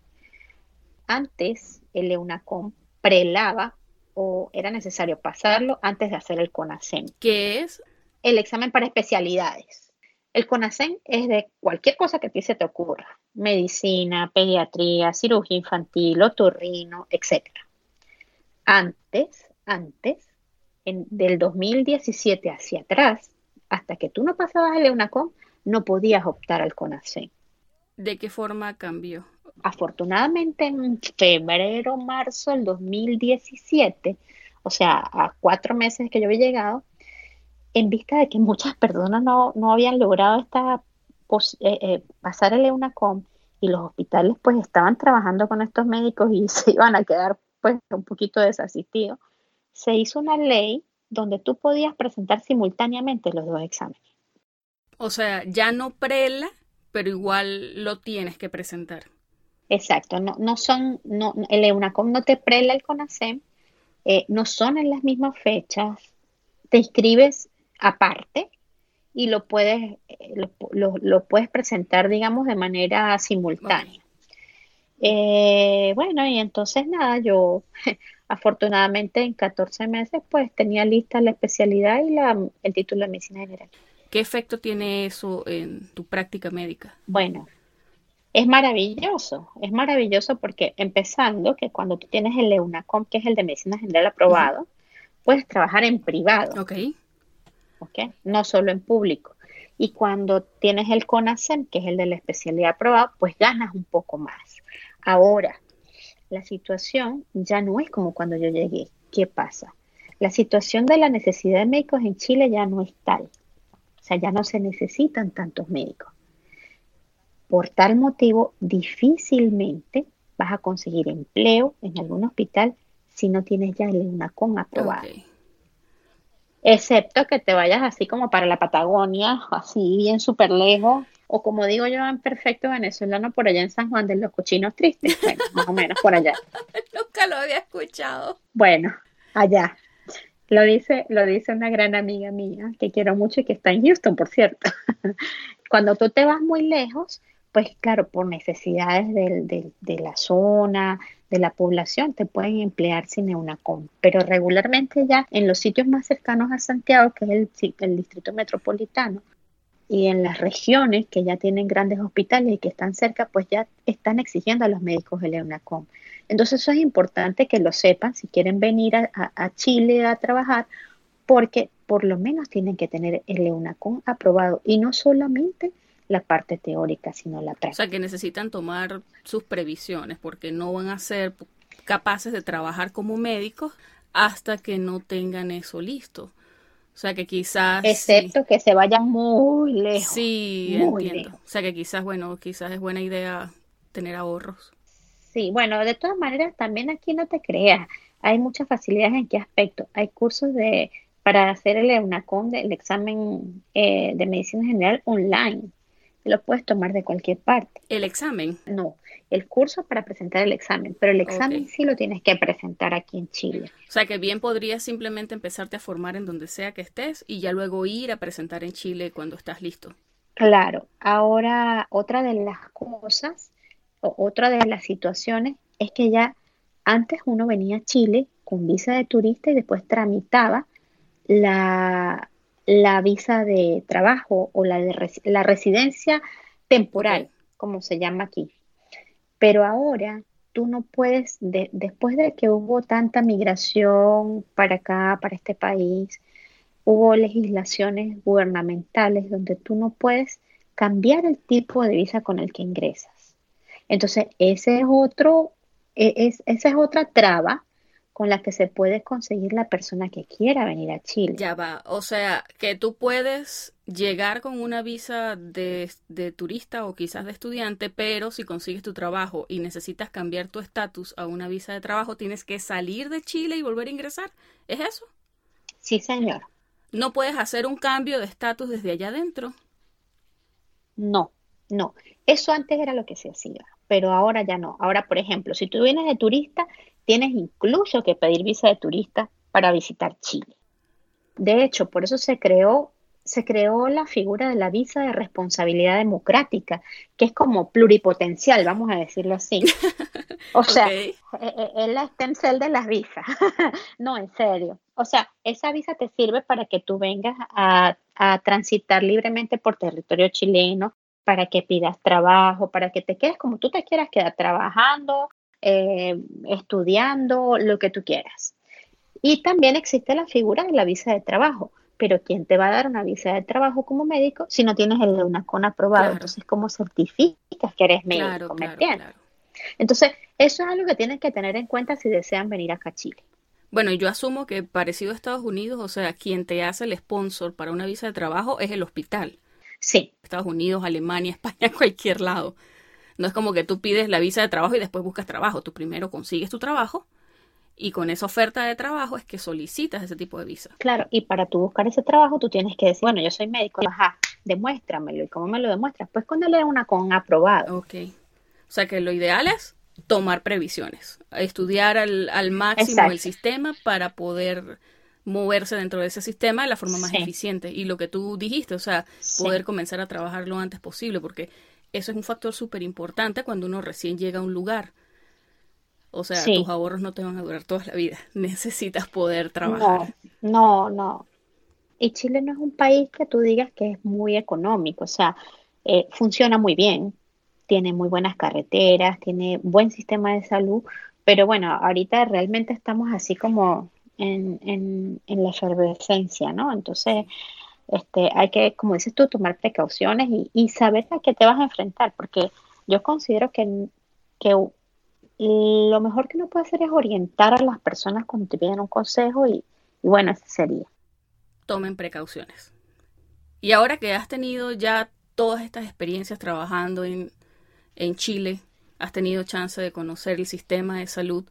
Speaker 3: Antes el EUNACOM prelaba o era necesario pasarlo antes de hacer el CONASEM.
Speaker 1: ¿Qué es?
Speaker 3: El examen para especialidades. El CONASEM es de cualquier cosa que a ti se te ocurra. medicina, pediatría, cirugía infantil, otorrino, etc. Antes, antes, en, del 2017 hacia atrás, hasta que tú no pasabas el EUNACOM, no podías optar al CONACEN.
Speaker 1: ¿De qué forma cambió?
Speaker 3: Afortunadamente en febrero, marzo del 2017, o sea, a cuatro meses que yo había llegado, en vista de que muchas personas no, no habían logrado esta eh, eh, pasar el EUNACOM y los hospitales pues estaban trabajando con estos médicos y se iban a quedar pues un poquito desasistidos, se hizo una ley donde tú podías presentar simultáneamente los dos exámenes.
Speaker 1: O sea, ya no prela, pero igual lo tienes que presentar.
Speaker 3: Exacto, no, no son, no, el EUNACOM no te prela el CONASEM, eh, no son en las mismas fechas, te inscribes aparte y lo puedes, eh, lo, puedes presentar, digamos, de manera simultánea. Eh, bueno, y entonces nada, yo afortunadamente en 14 meses pues tenía lista la especialidad y la, el título de medicina general.
Speaker 1: ¿Qué efecto tiene eso en tu práctica médica?
Speaker 3: Bueno, es maravilloso, es maravilloso porque empezando que cuando tú tienes el EUNACOM, que es el de medicina general aprobado, puedes trabajar en privado.
Speaker 1: Ok.
Speaker 3: No solo en público. Y cuando tienes el CONASEM, que es el de la especialidad aprobada, pues ganas un poco más. Ahora, la situación ya no es como cuando yo llegué. ¿Qué pasa? La situación de la necesidad de médicos en Chile ya no es tal. O sea, ya no se necesitan tantos médicos. Por tal motivo, difícilmente vas a conseguir empleo en algún hospital si no tienes ya el EUNACON aprobado excepto que te vayas así como para la Patagonia, así bien súper lejos, o como digo yo en perfecto venezolano, por allá en San Juan de los Cochinos Tristes, bueno, más o menos por allá.
Speaker 1: Nunca lo había escuchado.
Speaker 3: Bueno, allá. Lo dice, lo dice una gran amiga mía que quiero mucho y que está en Houston, por cierto. Cuando tú te vas muy lejos, pues claro, por necesidades de la zona, de la población, te pueden emplear sin EUNACOM. Pero regularmente ya en los sitios más cercanos a Santiago, que es el, el distrito metropolitano, y en las regiones que ya tienen grandes hospitales y que están cerca, pues ya están exigiendo a los médicos el EUNACOM. Entonces eso es importante que lo sepan si quieren venir a, a Chile a trabajar, porque por lo menos tienen que tener el EUNACOM aprobado y no solamente la parte teórica, sino la práctica. O
Speaker 1: sea, que necesitan tomar sus previsiones porque no van a ser capaces de trabajar como médicos hasta que no tengan eso listo. O sea, que quizás...
Speaker 3: Excepto que se vayan muy lejos.
Speaker 1: Sí, entiendo. O sea, que quizás, bueno, quizás es buena idea tener ahorros.
Speaker 3: Sí, bueno, de todas maneras, también aquí no te creas. Hay muchas facilidades en qué aspecto. Hay cursos de para hacer el EUNACOM, el examen eh, de medicina general online lo puedes tomar de cualquier parte.
Speaker 1: ¿El examen?
Speaker 3: No, el curso para presentar el examen, pero el examen sí lo tienes que presentar aquí en Chile.
Speaker 1: O sea que bien podrías simplemente empezarte a formar en donde sea que estés y ya luego ir a presentar en Chile cuando estás listo.
Speaker 3: Claro, ahora otra de las cosas o otra de las situaciones es que ya antes uno venía a Chile con visa de turista y después tramitaba la, la visa de trabajo o la, de la residencia temporal, como se llama aquí. Pero ahora tú no puedes, después de que hubo tanta migración para acá, para este país, hubo legislaciones gubernamentales donde tú no puedes cambiar el tipo de visa con el que ingresas. Entonces, ese es otro, e, es, esa es otra traba con la que se puede conseguir la persona que quiera venir a Chile.
Speaker 1: Ya va, o sea, que tú puedes llegar con una visa de, turista o quizás de estudiante, pero si consigues tu trabajo y necesitas cambiar tu estatus a una visa de trabajo, tienes que salir de Chile y volver a ingresar. ¿Es eso?
Speaker 3: Sí, señor.
Speaker 1: ¿No puedes hacer un cambio de estatus desde allá adentro?
Speaker 3: No, no. Eso antes era lo que se hacía, pero ahora ya no. Ahora, por ejemplo, si tú vienes de turista, tienes incluso que pedir visa de turista para visitar Chile. De hecho, por eso se creó, se creó la figura de la visa de responsabilidad democrática, que es como pluripotencial, vamos a decirlo así. O sea, e, e, es la extensel de las visas. no, en serio. O sea, esa visa te sirve para que tú vengas a, a transitar libremente por territorio chileno, para que pidas trabajo, para que te quedes como tú te quieras quedar trabajando, eh, estudiando, lo que tú quieras. Y también existe la figura de la visa de trabajo, pero ¿quién te va a dar una visa de trabajo como médico si no tienes el UNACON aprobado? Entonces, ¿cómo certificas que eres médico? ¿Me entiendes? Entonces, eso es algo que tienen que tener en cuenta si desean venir acá a Chile.
Speaker 1: Bueno, yo asumo que parecido a Estados Unidos, o sea, quien te hace el sponsor para una visa de trabajo es el hospital.
Speaker 3: Sí.
Speaker 1: Estados Unidos, Alemania, España, cualquier lado. No es como que tú pides la visa de trabajo y después buscas trabajo. Tú primero consigues tu trabajo y con esa oferta de trabajo es que solicitas ese tipo de visa.
Speaker 3: Claro, y para tú buscar ese trabajo tú tienes que decir, bueno, yo soy médico, ajá, demuéstramelo. ¿Y cómo me lo demuestras? Pues con él una con aprobado.
Speaker 1: Ok. O sea que lo ideal es tomar previsiones, estudiar al, al máximo el sistema para poder moverse dentro de ese sistema de la forma más eficiente. Y lo que tú dijiste, o sea, poder comenzar a trabajar lo antes posible, porque eso es un factor súper importante cuando uno recién llega a un lugar. O sea, tus ahorros no te van a durar toda la vida. Necesitas poder trabajar.
Speaker 3: No, no, no. Y Chile no es un país que tú digas que es muy económico. O sea, eh, funciona muy bien. Tiene muy buenas carreteras, tiene buen sistema de salud. Pero bueno, ahorita realmente estamos así como en, en, en la efervescencia, ¿no? Entonces, este, hay que, como dices tú, tomar precauciones y, saber a qué te vas a enfrentar, porque yo considero que, lo mejor que uno puede hacer es orientar a las personas cuando te piden un consejo y, bueno, ese sería.
Speaker 1: Tomen precauciones. Y ahora que has tenido ya todas estas experiencias trabajando en, en Chile, has tenido chance de conocer el sistema de salud,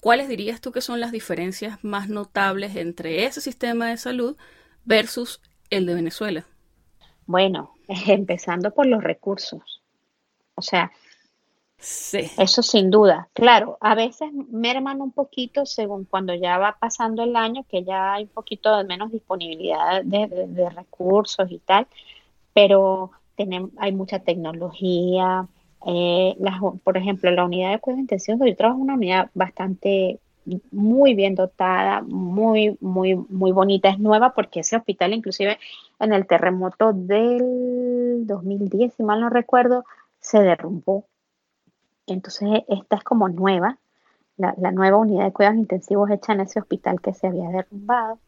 Speaker 1: ¿cuáles dirías tú que son las diferencias más notables entre ese sistema de salud versus el de Venezuela?
Speaker 3: Bueno, empezando por los recursos. O sea, sí. eso sin duda. Claro, a veces merman un poquito según cuando ya va pasando el año, que ya hay un poquito de menos disponibilidad de, recursos y tal, pero tenemos, hay mucha tecnología. Eh, por ejemplo, la unidad de cuidados intensivos, yo trabajo en una unidad bastante muy bien dotada, muy, muy, muy bonita. Es nueva porque ese hospital, inclusive en el terremoto del 2010, si mal no recuerdo, se derrumbó. Entonces, esta es como nueva, la, nueva unidad de cuidados intensivos hecha en ese hospital que se había derrumbado.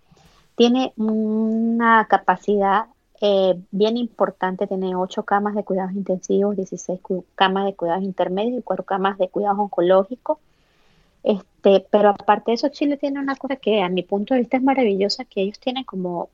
Speaker 3: Tiene una capacidad eh, bien importante, tiene 8 camas de cuidados intensivos, 16 camas de cuidados intermedios y 4 camas de cuidados oncológicos este, pero aparte de eso, Chile tiene una cosa que a mi punto de vista es maravillosa, que ellos tienen como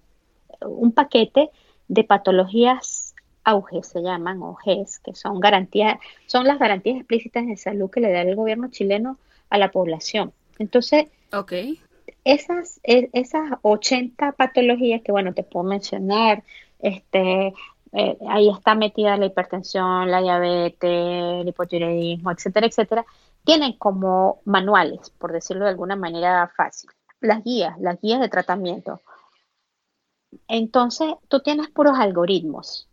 Speaker 3: un paquete de patologías auge se llaman, o GES, que son garantías, son las garantías explícitas de salud que le da el gobierno chileno a la población. Entonces,
Speaker 1: okay.
Speaker 3: esas, e, esas 80 patologías que, bueno, te puedo mencionar, este, eh, ahí está metida la hipertensión, la diabetes, el hipotiroidismo, etcétera, etcétera, tienen como manuales, por decirlo de alguna manera fácil, las guías, las guías de tratamiento. Entonces, tú tienes puros algoritmos.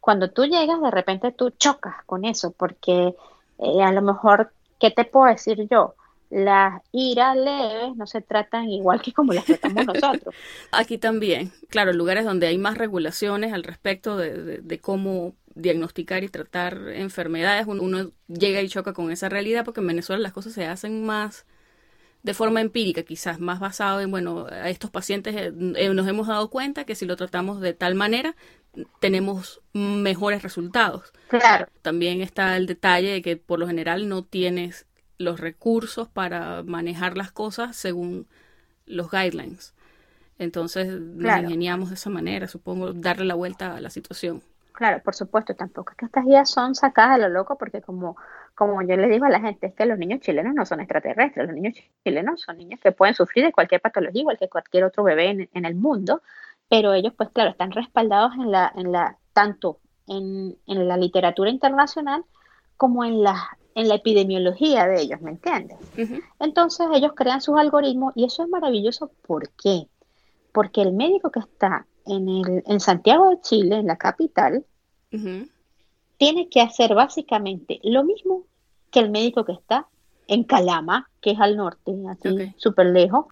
Speaker 3: Cuando tú llegas, de repente tú chocas con eso, porque eh, a lo mejor, ¿qué te puedo decir yo? Las iras leves no se tratan igual que como las tratamos nosotros.
Speaker 1: Aquí también, claro, lugares donde hay más regulaciones al respecto de, de cómo diagnosticar y tratar enfermedades, uno llega y choca con esa realidad porque en Venezuela las cosas se hacen más de forma empírica, quizás más basado en, bueno, a estos pacientes eh, eh, nos hemos dado cuenta que si lo tratamos de tal manera, tenemos mejores resultados.
Speaker 3: Claro.
Speaker 1: También está el detalle de que por lo general no tienes los recursos para manejar las cosas según los guidelines. Entonces nos ingeniamos de esa manera, supongo, darle la vuelta a la situación.
Speaker 3: Claro, por supuesto, tampoco es que estas guías son sacadas de lo loco, porque como, como yo le digo a la gente, es que los niños chilenos no son extraterrestres, los niños chilenos son niños que pueden sufrir de cualquier patología, igual que cualquier otro bebé en, el mundo, pero ellos, pues claro, están respaldados en la, en la, tanto en, en la literatura internacional como en la, en la epidemiología de ellos, ¿me entiendes? Entonces ellos crean sus algoritmos y eso es maravilloso, ¿por qué? Porque el médico que está en, el, en Santiago de Chile, en la capital, tiene que hacer básicamente lo mismo que el médico que está en Calama, que es al norte, así súper lejos,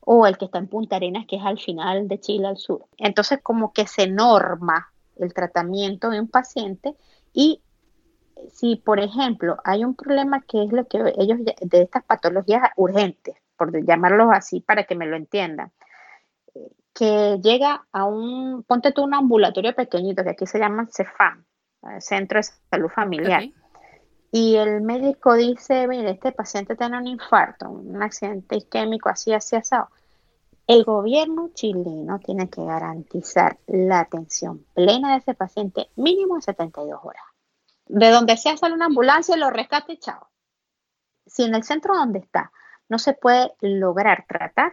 Speaker 3: o el que está en Punta Arenas, que es al final de Chile, al sur. Entonces, como que se norma el tratamiento de un paciente y si, por ejemplo, hay un problema que es lo que ellos, de estas patologías urgentes, por llamarlos así para que me lo entiendan, que llega a un, ponte tú un ambulatorio pequeñito, que aquí se llama CEFAM, Centro de Salud Familiar. Y el médico dice, mire, este paciente tiene un infarto, un accidente isquémico, así, así, asado. El gobierno chileno tiene que garantizar la atención plena de ese paciente mínimo en 72 horas. De donde sea sale una ambulancia, lo rescate, chao. Si en el centro donde está no se puede lograr tratar,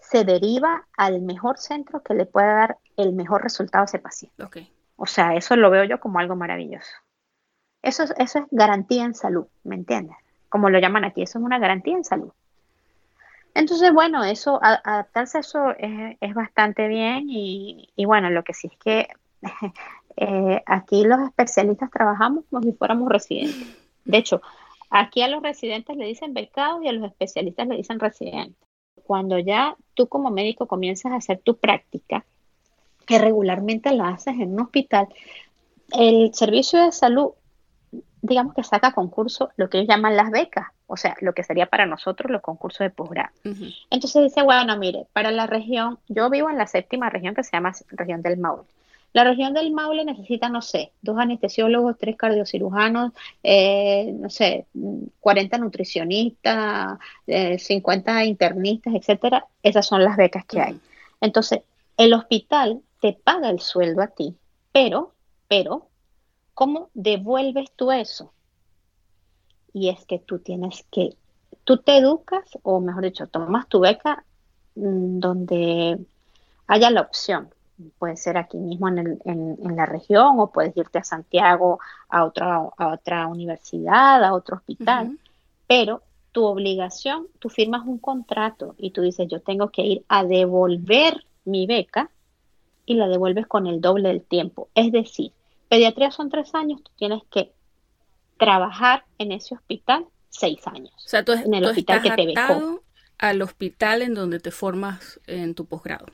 Speaker 3: se deriva al mejor centro que le pueda dar el mejor resultado a ese paciente.
Speaker 1: Okay.
Speaker 3: O sea, eso lo veo yo como algo maravilloso. Eso, eso es garantía en salud, ¿me entiendes? Como lo llaman aquí, eso es una garantía en salud. Entonces, bueno, eso, adaptarse a eso es, bastante bien y, bueno, lo que sí es que eh, aquí los especialistas trabajamos como si fuéramos residentes. De hecho, aquí a los residentes le dicen becados y a los especialistas le dicen residentes cuando ya tú como médico comienzas a hacer tu práctica, que regularmente la haces en un hospital, el servicio de salud, digamos que saca concurso lo que ellos llaman las becas, o sea, lo que sería para nosotros los concursos de posgrado. Entonces dice, bueno, mire, para la región, yo vivo en la séptima región que se llama región del Maule. La región del Maule necesita, no sé, dos anestesiólogos, tres cardiocirujanos, eh, no sé, 40 nutricionistas, 50 eh, internistas, etcétera. Esas son las becas que hay. Entonces, el hospital te paga el sueldo a ti, pero, pero, ¿cómo devuelves tú eso? Y es que tú tienes que, tú te educas, o mejor dicho, tomas tu beca mm, donde haya la opción puede ser aquí mismo en, en, la región o puedes irte a Santiago a otra, a otra universidad, a otro hospital, pero tu obligación, tú firmas un contrato y tú dices, yo tengo que ir a devolver mi beca y la devuelves con el doble del tiempo. Es decir, pediatría son tres años, tú tienes que trabajar en ese hospital seis años.
Speaker 1: O sea, tú, en el hospital que te becó. al hospital en donde te formas en tu posgrado.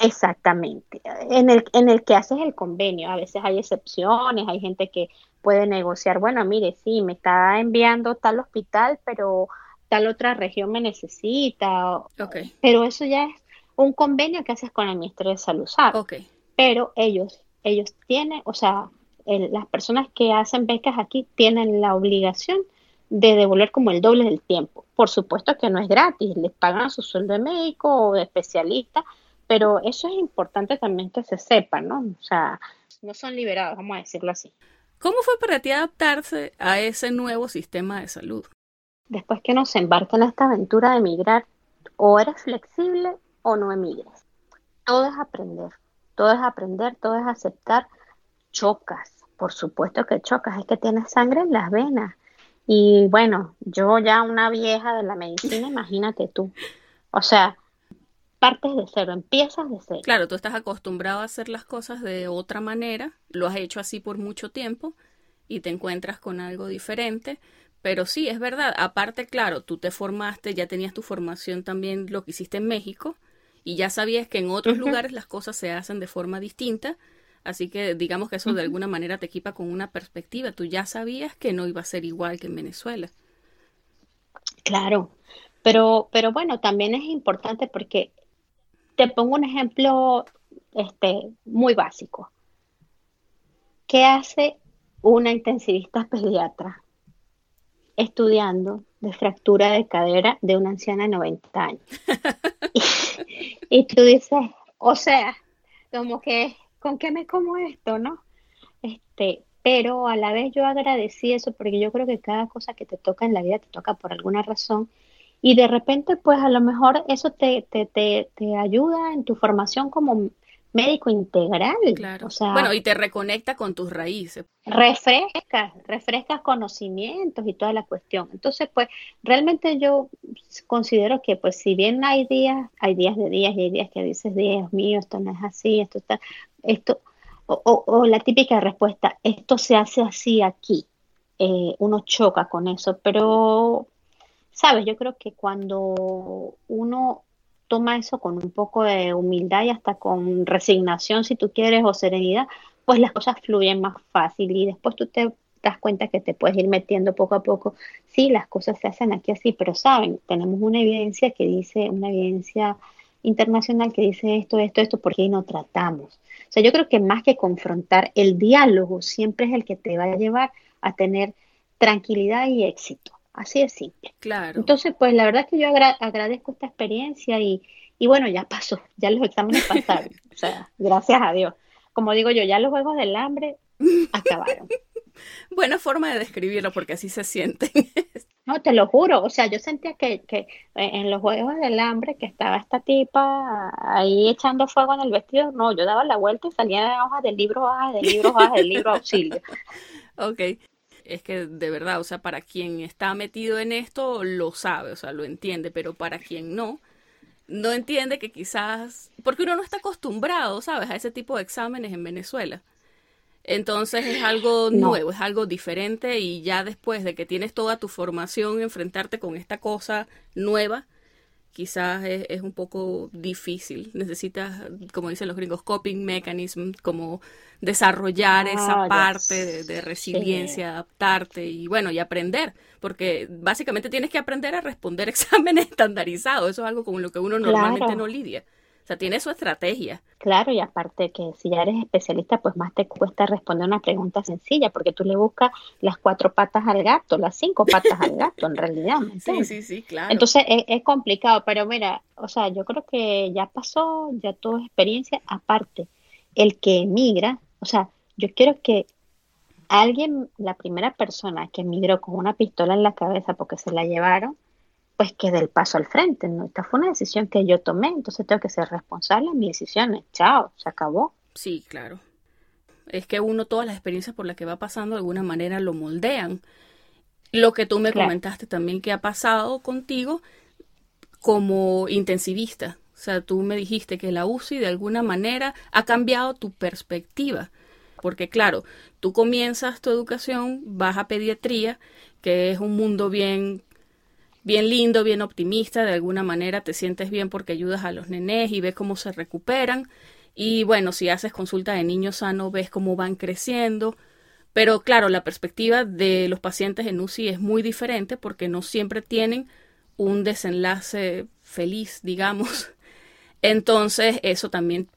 Speaker 3: Exactamente, en el, en el que haces el convenio, a veces hay excepciones, hay gente que puede negociar, bueno, mire, sí, me está enviando tal hospital, pero tal otra región me necesita,
Speaker 1: okay.
Speaker 3: pero eso ya es un convenio que haces con el Ministerio de Salud, ¿sabes?
Speaker 1: Okay.
Speaker 3: Pero ellos, ellos tienen, o sea, las personas que hacen becas aquí tienen la obligación de devolver como el doble del tiempo. Por supuesto que no es gratis, les pagan su sueldo de médico o de especialista, pero eso es importante también que se sepa, ¿no? O sea, no son liberados, vamos a decirlo así.
Speaker 1: ¿Cómo fue para ti adaptarse a ese nuevo sistema de salud?
Speaker 3: Después que nos embarca en esta aventura de emigrar, o eres flexible o no emigres. Todo es aprender, todo es aprender, todo es aceptar. Chocas, por supuesto que chocas, es que tienes sangre en las venas. Y bueno, yo ya una vieja de la medicina, imagínate tú. O sea, partes de cero, empiezas de cero.
Speaker 1: Claro, tú estás acostumbrado a hacer las cosas de otra manera, lo has hecho así por mucho tiempo y te encuentras con algo diferente. Pero sí, es verdad. Aparte, claro, tú te formaste, ya tenías tu formación también, lo que hiciste en México, y ya sabías que en otros lugares las cosas se hacen de forma distinta. Así que digamos que eso de alguna manera te equipa con una perspectiva. Tú ya sabías que no iba a ser igual que en Venezuela.
Speaker 3: Claro, pero, pero bueno, también es importante porque te pongo un ejemplo este, muy básico. ¿Qué hace una intensivista pediatra estudiando de fractura de cadera de una anciana de 90 años? y, tú dices, o sea, como que, ¿con qué me como esto, no? Este, pero a la vez yo agradecí eso porque yo creo que cada cosa que te toca en la vida te toca por alguna razón y de repente, pues a lo mejor eso te, te, te, te ayuda en tu formación como médico integral.
Speaker 1: Claro. O sea, bueno, y te reconecta con tus raíces.
Speaker 3: Refrescas, refrescas conocimientos y toda la cuestión. Entonces, pues realmente yo considero que, pues si bien hay días, hay días de días y hay días que dices, Dios mío, esto no es así, esto está, esto, o, o, la típica respuesta, esto se hace así aquí. Eh, uno choca con eso, pero Sabes, yo creo que cuando uno toma eso con un poco de humildad y hasta con resignación, si tú quieres, o serenidad, pues las cosas fluyen más fácil y después tú te das cuenta que te puedes ir metiendo poco a poco. Sí, las cosas se hacen aquí así, pero saben, tenemos una evidencia que dice, una evidencia internacional que dice esto, esto, esto, porque ahí no tratamos. O sea, yo creo que más que confrontar, el diálogo siempre es el que te va a llevar a tener tranquilidad y éxito. Así de simple.
Speaker 1: Claro.
Speaker 3: Entonces, pues la verdad es que yo agradezco esta experiencia y, y bueno, ya pasó, ya los exámenes pasaron. o sea, gracias a Dios. Como digo yo, ya los juegos del hambre acabaron.
Speaker 1: Buena forma de describirlo porque así se sienten.
Speaker 3: no, te lo juro. O sea, yo sentía que, que en los juegos del hambre que estaba esta tipa ahí echando fuego en el vestido. No, yo daba la vuelta y salía de hojas del libro, hojas del libro, hojas del libro, auxilio.
Speaker 1: ok. Es que de verdad, o sea, para quien está metido en esto lo sabe, o sea, lo entiende, pero para quien no, no entiende que quizás, porque uno no está acostumbrado, ¿sabes?, a ese tipo de exámenes en Venezuela. Entonces es algo nuevo, es algo diferente y ya después de que tienes toda tu formación, enfrentarte con esta cosa nueva, quizás es, un poco difícil. Necesitas, como dicen los gringos, coping mechanism, como desarrollar ah, esa parte de, resiliencia, adaptarte y bueno, y aprender, porque básicamente tienes que aprender a responder exámenes estandarizados. Eso es algo con lo que uno normalmente no lidia sea, tiene su estrategia.
Speaker 3: Claro, y aparte que si ya eres especialista, pues más te cuesta responder una pregunta sencilla, porque tú le buscas las cuatro patas al gato, las cinco patas al gato, en realidad.
Speaker 1: sí, sí, sí, claro.
Speaker 3: Entonces es, complicado, pero mira, o sea, yo creo que ya pasó, ya tuvo experiencia. Aparte, el que emigra, o sea, yo quiero que alguien, la primera persona que emigró con una pistola en la cabeza porque se la llevaron, pues que del paso al frente, ¿no? Esta fue una decisión que yo tomé, entonces tengo que ser responsable de mis decisiones. Chao, se acabó.
Speaker 1: Sí, claro. Es que uno todas las experiencias por las que va pasando de alguna manera lo moldean. Lo que tú me comentaste también que ha pasado contigo como intensivista. O sea, tú me dijiste que la UCI de alguna manera ha cambiado tu perspectiva. Porque claro, tú comienzas tu educación, vas a pediatría, que es un mundo bien bien lindo, bien optimista, de alguna manera te sientes bien porque ayudas a los nenes y ves cómo se recuperan. Y bueno, si haces consulta de niños sanos, ves cómo van creciendo. Pero claro, la perspectiva de los pacientes en UCI es muy diferente porque no siempre tienen un desenlace feliz, digamos. Entonces, eso también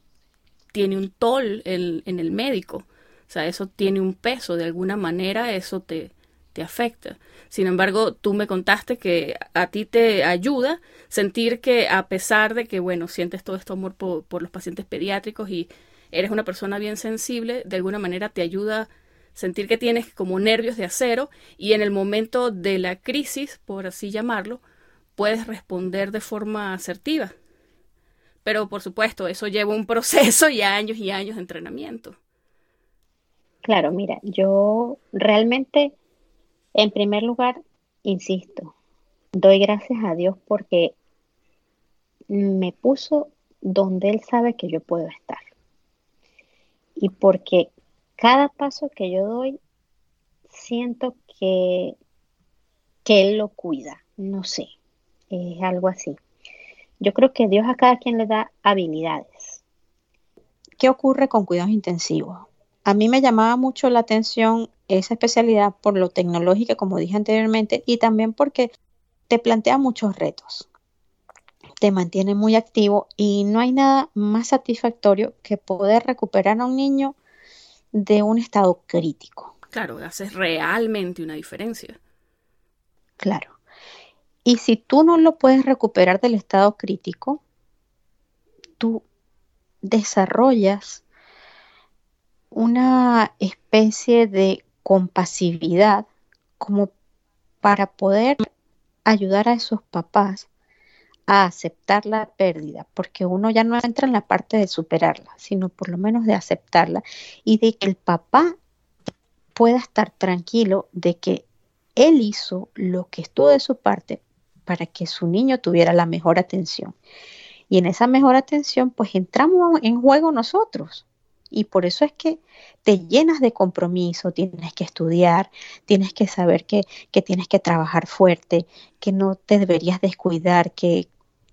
Speaker 1: tiene un toll en, en el médico. O sea, eso tiene un peso, de alguna manera eso te, te afecta. Sin embargo, tú me contaste que a ti te ayuda sentir que a pesar de que, bueno, sientes todo este amor por, los pacientes pediátricos y eres una persona bien sensible, de alguna manera te ayuda sentir que tienes como nervios de acero y en el momento de la crisis, por así llamarlo, puedes responder de forma asertiva. Pero por supuesto, eso lleva un proceso y años y años de entrenamiento.
Speaker 3: Claro, mira, yo realmente en primer lugar, insisto, doy gracias a Dios porque me puso donde Él sabe que yo puedo estar. Y porque cada paso que yo doy, siento que, que Él lo cuida. No sé, es algo así. Yo creo que Dios a cada quien le da habilidades. ¿Qué ocurre con cuidados intensivos? A mí me llamaba mucho la atención esa especialidad por lo tecnológica, como dije anteriormente, y también porque te plantea muchos retos. Te mantiene muy activo y no hay nada más satisfactorio que poder recuperar a un niño de un estado crítico.
Speaker 1: Claro, haces realmente una diferencia.
Speaker 3: Claro. Y si tú no lo puedes recuperar del estado crítico, tú desarrollas una especie de compasividad como para poder ayudar a esos papás a aceptar la pérdida, porque uno ya no entra en la parte de superarla, sino por lo menos de aceptarla y de que el papá pueda estar tranquilo de que él hizo lo que estuvo de su parte para que su niño tuviera la mejor atención. Y en esa mejor atención, pues entramos en juego nosotros, y por eso es que te llenas de compromiso, tienes que estudiar, tienes que saber que, tienes que trabajar fuerte, que no te deberías descuidar, que,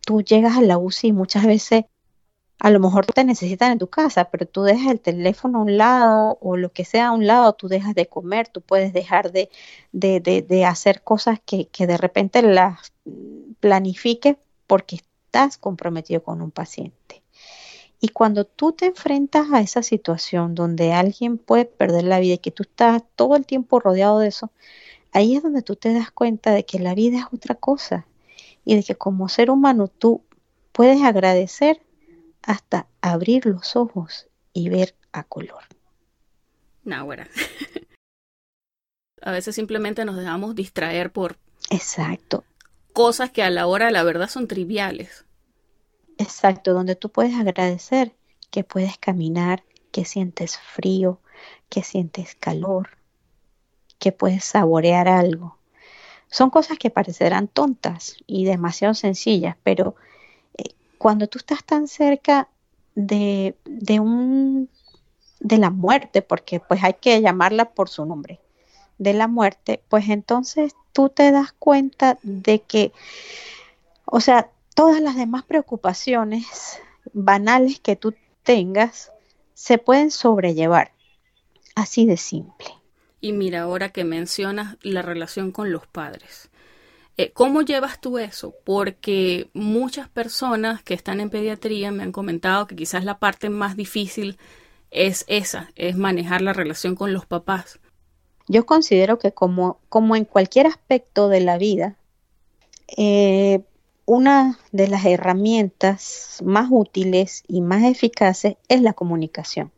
Speaker 3: tú llegas a la UCI y muchas veces a lo mejor te necesitan en tu casa, pero tú dejas el teléfono a un lado o lo que sea a un lado, tú dejas de comer, tú puedes dejar de, de, de, hacer cosas que, que, de repente las planifiques porque estás comprometido con un paciente. Y cuando tú te enfrentas a esa situación donde alguien puede perder la vida y que tú estás todo el tiempo rodeado de eso, ahí es donde tú te das cuenta de que la vida es otra cosa y de que como ser humano tú puedes agradecer hasta abrir los ojos y ver a color.
Speaker 1: Náhuara. a veces simplemente nos dejamos distraer por.
Speaker 3: Exacto.
Speaker 1: Cosas que a la hora la verdad son triviales.
Speaker 3: Exacto, donde tú puedes agradecer que puedes caminar, que sientes frío, que sientes calor, que puedes saborear algo. Son cosas que parecerán tontas y demasiado sencillas, pero cuando tú estás tan cerca de, de, un de la muerte, porque pues hay que llamarla por su nombre, de la muerte, pues entonces tú te das cuenta de que, o sea, todas las demás preocupaciones banales que tú tengas se pueden sobrellevar. Así de simple.
Speaker 1: Y mira, ahora que mencionas la relación con los padres. Eh, ¿Cómo llevas tú eso? Porque muchas personas que están en pediatría me han comentado que quizás la parte más difícil es esa, es manejar la relación con los papás.
Speaker 3: Yo considero que como, como en cualquier aspecto de la vida, eh, una de las herramientas más útiles y más eficaces es la comunicación.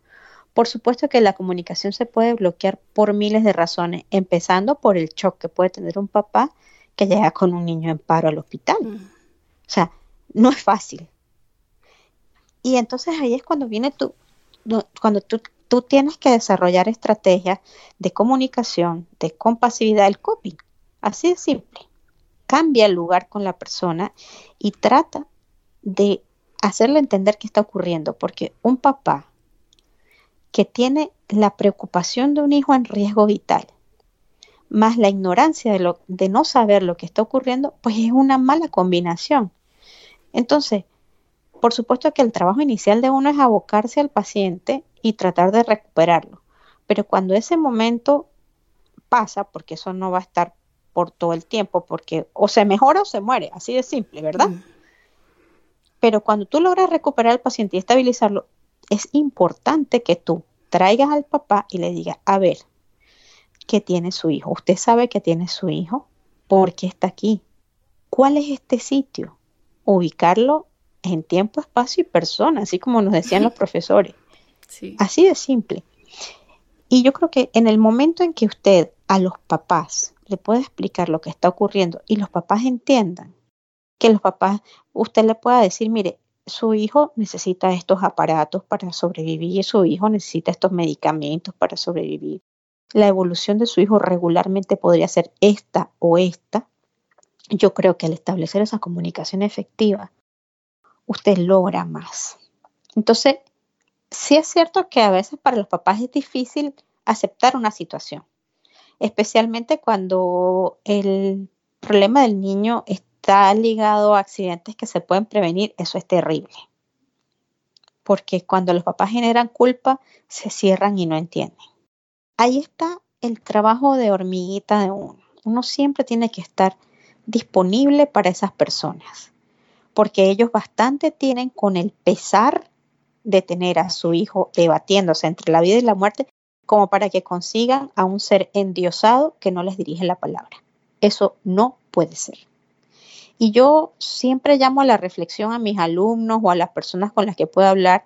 Speaker 3: Por supuesto que la comunicación se puede bloquear por miles de razones, empezando por el shock que puede tener un papá que llega con un niño en paro al hospital. Mm. O sea, no es fácil. Y entonces ahí es cuando viene tú, cuando tú, tú tienes que desarrollar estrategias de comunicación, de compasividad, el coping. Así de simple. Cambia el lugar con la persona y trata de hacerle entender qué está ocurriendo, porque un papá que tiene la preocupación de un hijo en riesgo vital más la ignorancia de, lo, de no saber lo que está ocurriendo, pues es una mala combinación. Entonces, por supuesto que el trabajo inicial de uno es abocarse al paciente y tratar de recuperarlo, pero cuando ese momento pasa, porque eso no va a estar por todo el tiempo, porque o se mejora o se muere, así de simple, ¿verdad? Mm. Pero cuando tú logras recuperar al paciente y estabilizarlo, es importante que tú traigas al papá y le digas, a ver, que tiene su hijo. Usted sabe que tiene su hijo porque está aquí. ¿Cuál es este sitio? Ubicarlo en tiempo, espacio y persona, así como nos decían los profesores. Así de simple. Y yo creo que en el momento en que usted a los papás le puede explicar lo que está ocurriendo y los papás entiendan que los papás, usted le pueda decir, mire, su hijo necesita estos aparatos para sobrevivir, su hijo necesita estos medicamentos para sobrevivir, la evolución de su hijo regularmente podría ser esta o esta, yo creo que al establecer esa comunicación efectiva, usted logra más. Entonces, sí es cierto que a veces para los papás es difícil aceptar una situación, especialmente cuando el problema del niño está ligado a accidentes que se pueden prevenir, eso es terrible. Porque cuando los papás generan culpa, se cierran y no entienden ahí está el trabajo de hormiguita de uno. Uno siempre tiene que estar disponible para esas personas, porque ellos bastante tienen con el pesar de tener a su hijo debatiéndose entre la vida y la muerte como para que consigan a un ser endiosado que no les dirige la palabra. Eso no puede ser. Y yo siempre llamo a la reflexión a mis alumnos o a las personas con las que puedo hablar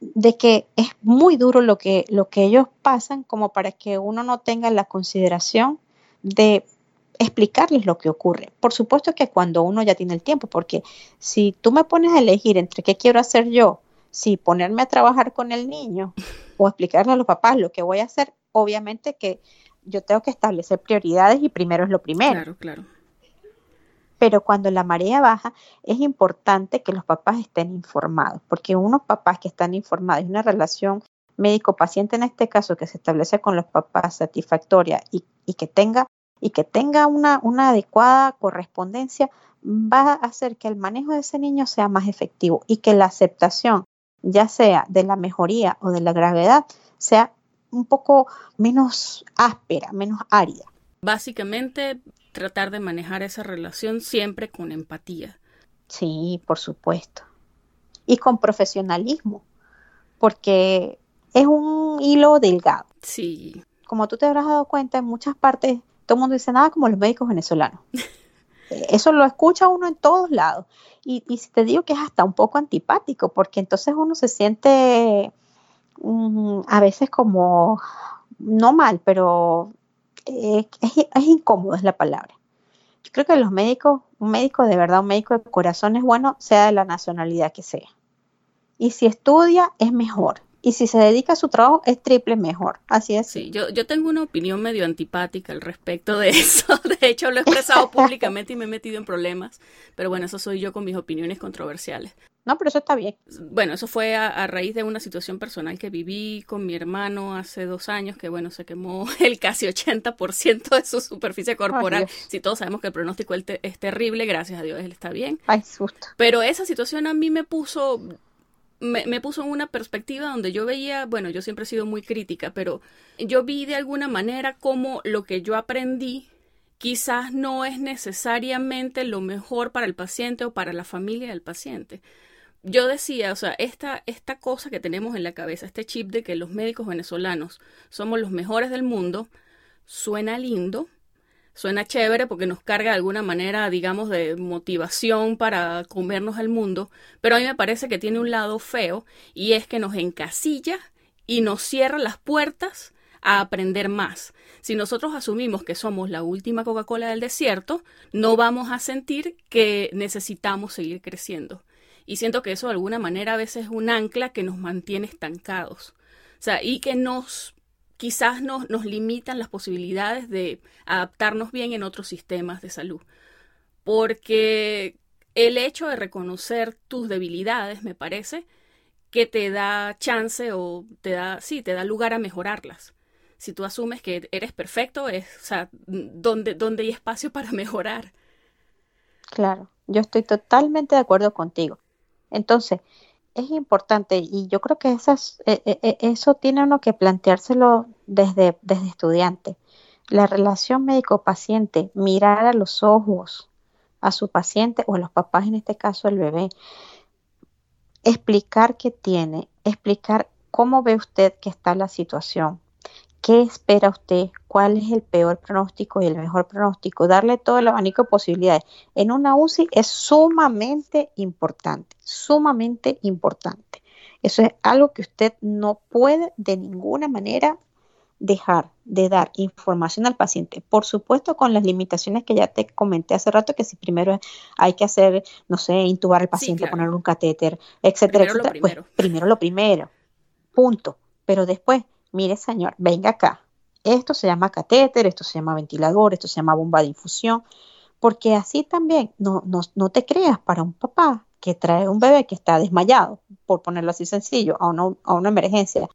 Speaker 3: de que es muy duro lo que, lo que ellos pasan como para que uno no tenga la consideración de explicarles lo que ocurre. Por supuesto que cuando uno ya tiene el tiempo, porque si tú me pones a elegir entre qué quiero hacer yo, si ponerme a trabajar con el niño o explicarle a los papás lo que voy a hacer, obviamente que yo tengo que establecer prioridades y primero es lo primero.
Speaker 1: Claro, claro.
Speaker 3: Pero cuando la marea baja, es importante que los papás estén informados, porque unos papás que están informados y una relación médico-paciente en este caso que se establece con los papás satisfactoria y, que tenga y que tenga una, una adecuada correspondencia, va a hacer que el manejo de ese niño sea más efectivo y que la aceptación, ya sea de la mejoría o de la gravedad, sea un poco menos áspera, menos árida.
Speaker 1: Básicamente, tratar de manejar esa relación siempre con empatía.
Speaker 3: Sí, por supuesto. Y con profesionalismo, porque es un hilo delgado.
Speaker 1: Sí.
Speaker 3: Como tú te habrás dado cuenta, en muchas partes todo el mundo dice nada como los médicos venezolanos. Eso lo escucha uno en todos lados. Y, y si te digo que es hasta un poco antipático, porque entonces uno se siente mm, a veces como, no mal, pero es, es, incómodo es la palabra. Yo creo que los médicos, un médico de verdad, un médico de corazón es bueno, sea de la nacionalidad que sea. Y si estudia, es mejor y si se dedica a su trabajo es triple mejor. Así es.
Speaker 1: Sí, yo, yo tengo una opinión medio antipática al respecto de eso. De hecho, lo he expresado públicamente y me he metido en problemas. Pero bueno, eso soy yo con mis opiniones controversiales.
Speaker 3: No, pero eso está bien.
Speaker 1: Bueno, eso fue a, raíz de una situación personal que viví con mi hermano hace dos años, que bueno, se quemó el casi 80% de su superficie corporal. si todos sabemos que el pronóstico es terrible, gracias a Dios él está bien.
Speaker 3: Ay, susto.
Speaker 1: Pero esa situación a mí me puso me, puso en una perspectiva donde yo veía, bueno, yo siempre he sido muy crítica, pero yo vi de alguna manera como lo que yo aprendí quizás no es necesariamente lo mejor para el paciente o para la familia del paciente. Yo decía, o sea, esta, esta cosa que tenemos en la cabeza, este chip de que los médicos venezolanos somos los mejores del mundo, suena lindo, Suena chévere porque nos carga de alguna manera, digamos, de motivación para comernos el mundo, pero a mí me parece que tiene un lado feo y es que nos encasilla y nos cierra las puertas a aprender más. Si nosotros asumimos que somos la última Coca-Cola del desierto, no vamos a sentir que necesitamos seguir creciendo. Y siento que eso de alguna manera a veces es un ancla que nos mantiene estancados. O sea, y que nos quizás nos, nos limitan las posibilidades de adaptarnos bien en otros sistemas de salud. Porque el hecho de reconocer tus debilidades, me parece, que te da chance o te da, sí, te da lugar a mejorarlas. Si tú asumes que eres perfecto, es, o sea, ¿dónde, dónde hay espacio para mejorar?
Speaker 3: Claro, yo estoy totalmente de acuerdo contigo. Entonces, es importante y yo creo que esas, e, e, e, eso tiene uno que planteárselo desde, desde estudiante. La relación médico-paciente, mirar a los ojos a su paciente o a los papás, en este caso el bebé, explicar qué tiene, explicar cómo ve usted que está la situación, ¿Qué espera usted? ¿Cuál es el peor pronóstico y el mejor pronóstico? Darle todo el abanico de posibilidades. En una UCI es sumamente importante, sumamente importante. Eso es algo que usted no puede de ninguna manera dejar de dar información al paciente. Por supuesto, con las limitaciones que ya te comenté hace rato, que si primero hay que hacer, no sé, intubar al paciente, poner un catéter, etcétera, etcétera. Pues primero lo primero. Punto. Pero después mire señor, venga acá, esto se llama catéter, esto se llama ventilador, esto se llama bomba de infusión, porque así también no, no, te creas para un papá que trae un bebé que está desmayado, por ponerlo así sencillo, a una, a una emergencia.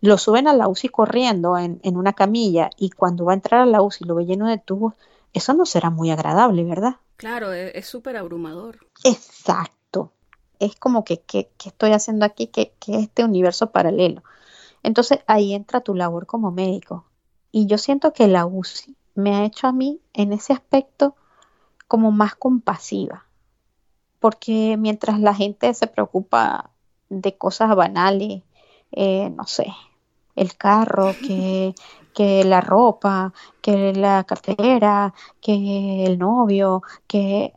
Speaker 3: Lo suben a la UCI corriendo en, en una camilla y cuando va a entrar a la UCI lo ve lleno de tubos, eso no será muy agradable, ¿verdad?
Speaker 1: Claro, e, es súper abrumador.
Speaker 3: Exacto. Es como que, ¿qué estoy haciendo aquí? Que, que este universo paralelo. Entonces ahí entra tu labor como médico. Y yo siento que la UCI me ha hecho a mí en ese aspecto como más compasiva. Porque mientras la gente se preocupa de cosas banales, eh, no sé, el carro, que, que la ropa, que la cartera, que el novio, que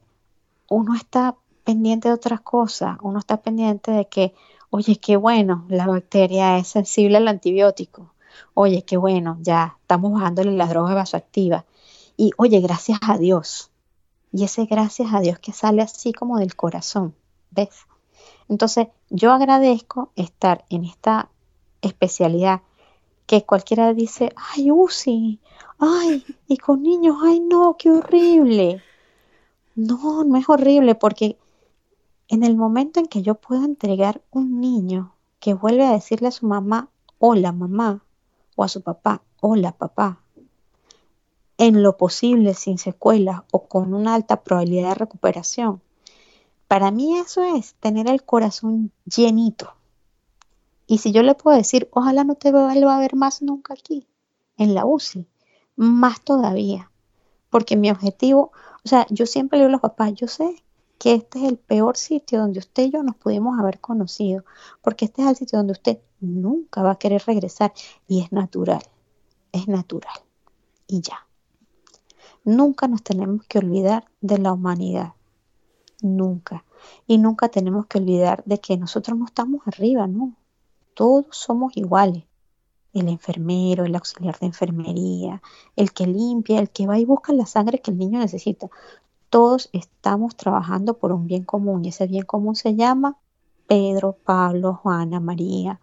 Speaker 3: uno está pendiente de otras cosas, uno está pendiente de que Oye, qué bueno, la bacteria es sensible al antibiótico. Oye, qué bueno, ya estamos bajándole las drogas vasoactivas. Y oye, gracias a Dios. Y ese gracias a Dios que sale así como del corazón, ¿ves? Entonces, yo agradezco estar en esta especialidad que cualquiera dice, ay, UCI, ay, y con niños, ay, no, qué horrible. No, no es horrible porque en el momento en que yo pueda entregar un niño que vuelve a decirle a su mamá, hola mamá, o a su papá, hola papá, en lo posible sin secuelas o con una alta probabilidad de recuperación. Para mí eso es tener el corazón llenito. Y si yo le puedo decir, ojalá no te vuelva a ver más nunca aquí, en la UCI, más todavía. Porque mi objetivo, o sea, yo siempre le digo a los papás, yo sé que este es el peor sitio donde usted y yo nos pudimos haber conocido, porque este es el sitio donde usted nunca va a querer regresar y es natural, es natural. Y ya. Nunca nos tenemos que olvidar de la humanidad, nunca. Y nunca tenemos que olvidar de que nosotros no estamos arriba, no. Todos somos iguales. El enfermero, el auxiliar de enfermería, el que limpia, el que va y busca la sangre que el niño necesita todos estamos trabajando por un bien común y ese bien común se llama Pedro, Pablo, Juana, María,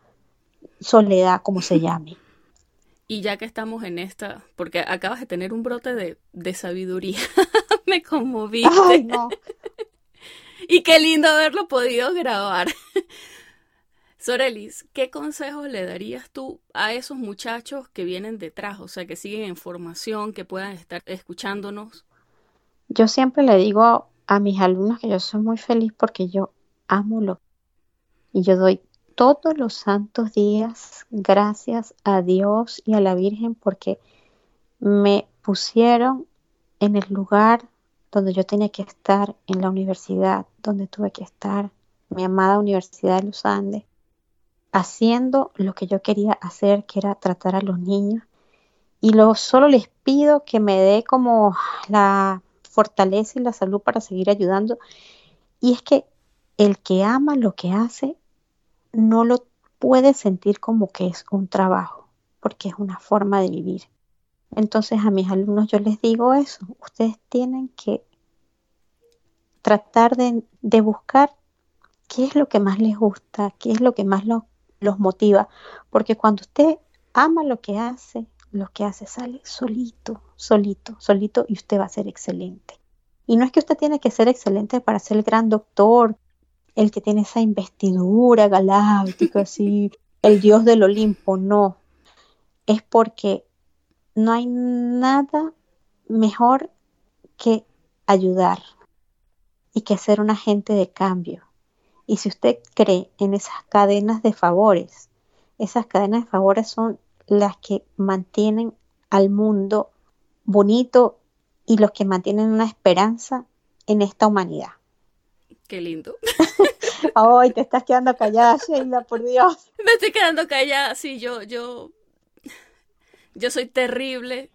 Speaker 3: Soledad, como se llame.
Speaker 1: Y ya que estamos en esta, porque acabas de tener un brote de, sabiduría, me conmoviste.
Speaker 3: Ay, no.
Speaker 1: y qué lindo haberlo podido grabar. Sorelis, ¿qué consejos le darías tú a esos muchachos que vienen detrás, o sea, que siguen en formación, que puedan estar escuchándonos?
Speaker 3: Yo siempre le digo a mis alumnos que yo soy muy feliz porque yo amo lo y yo doy todos los santos días gracias a Dios y a la Virgen porque me pusieron en el lugar donde yo tenía que estar, en la universidad donde tuve que estar, mi amada Universidad de los Andes, haciendo lo que yo quería hacer, que era tratar a los niños. Y lo, solo les pido que me dé como la fortaleza y la salud para seguir ayudando. Y es que el que ama lo que hace no lo puede sentir como que es un trabajo, porque es una forma de vivir. Entonces a mis alumnos yo les digo eso, ustedes tienen que tratar de, buscar qué es lo que más les gusta, qué es lo que más los motiva, porque cuando usted ama lo que hace, lo que hace sale solito, solito, solito y usted va a ser excelente. Y no es que usted tiene que ser excelente para ser el gran doctor, el que tiene esa investidura galáctica, así, el dios del Olimpo, no. Es porque no hay nada mejor que ayudar y que ser un agente de cambio. Y si usted cree en esas cadenas de favores, esas cadenas de favores son las que mantienen al mundo bonito y los que mantienen una esperanza en esta humanidad.
Speaker 1: Qué lindo.
Speaker 3: Ay, te estás quedando callada, Sheila, por Dios.
Speaker 1: Me estoy quedando callada, sí, yo, yo, yo soy terrible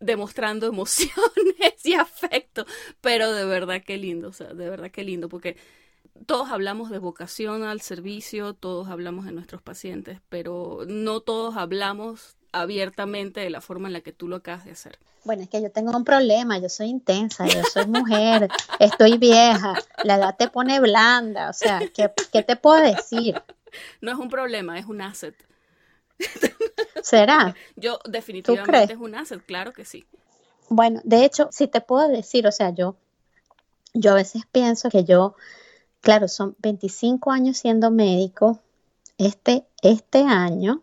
Speaker 1: demostrando emociones y afecto, pero de verdad qué lindo, o sea, de verdad qué lindo, porque todos hablamos de vocación al servicio, todos hablamos de nuestros pacientes, pero no todos hablamos abiertamente de la forma en la que tú lo acabas de hacer.
Speaker 3: Bueno, es que yo tengo un problema, yo soy intensa, yo soy mujer, estoy vieja, la edad te pone blanda, o sea, ¿qué, qué te puedo decir?
Speaker 1: No es un problema, es un asset.
Speaker 3: ¿Será?
Speaker 1: Yo definitivamente es un asset, claro que sí.
Speaker 3: Bueno, de hecho, si te puedo decir, o sea, yo, yo a veces pienso que yo claro, son 25 años siendo médico. Este, este año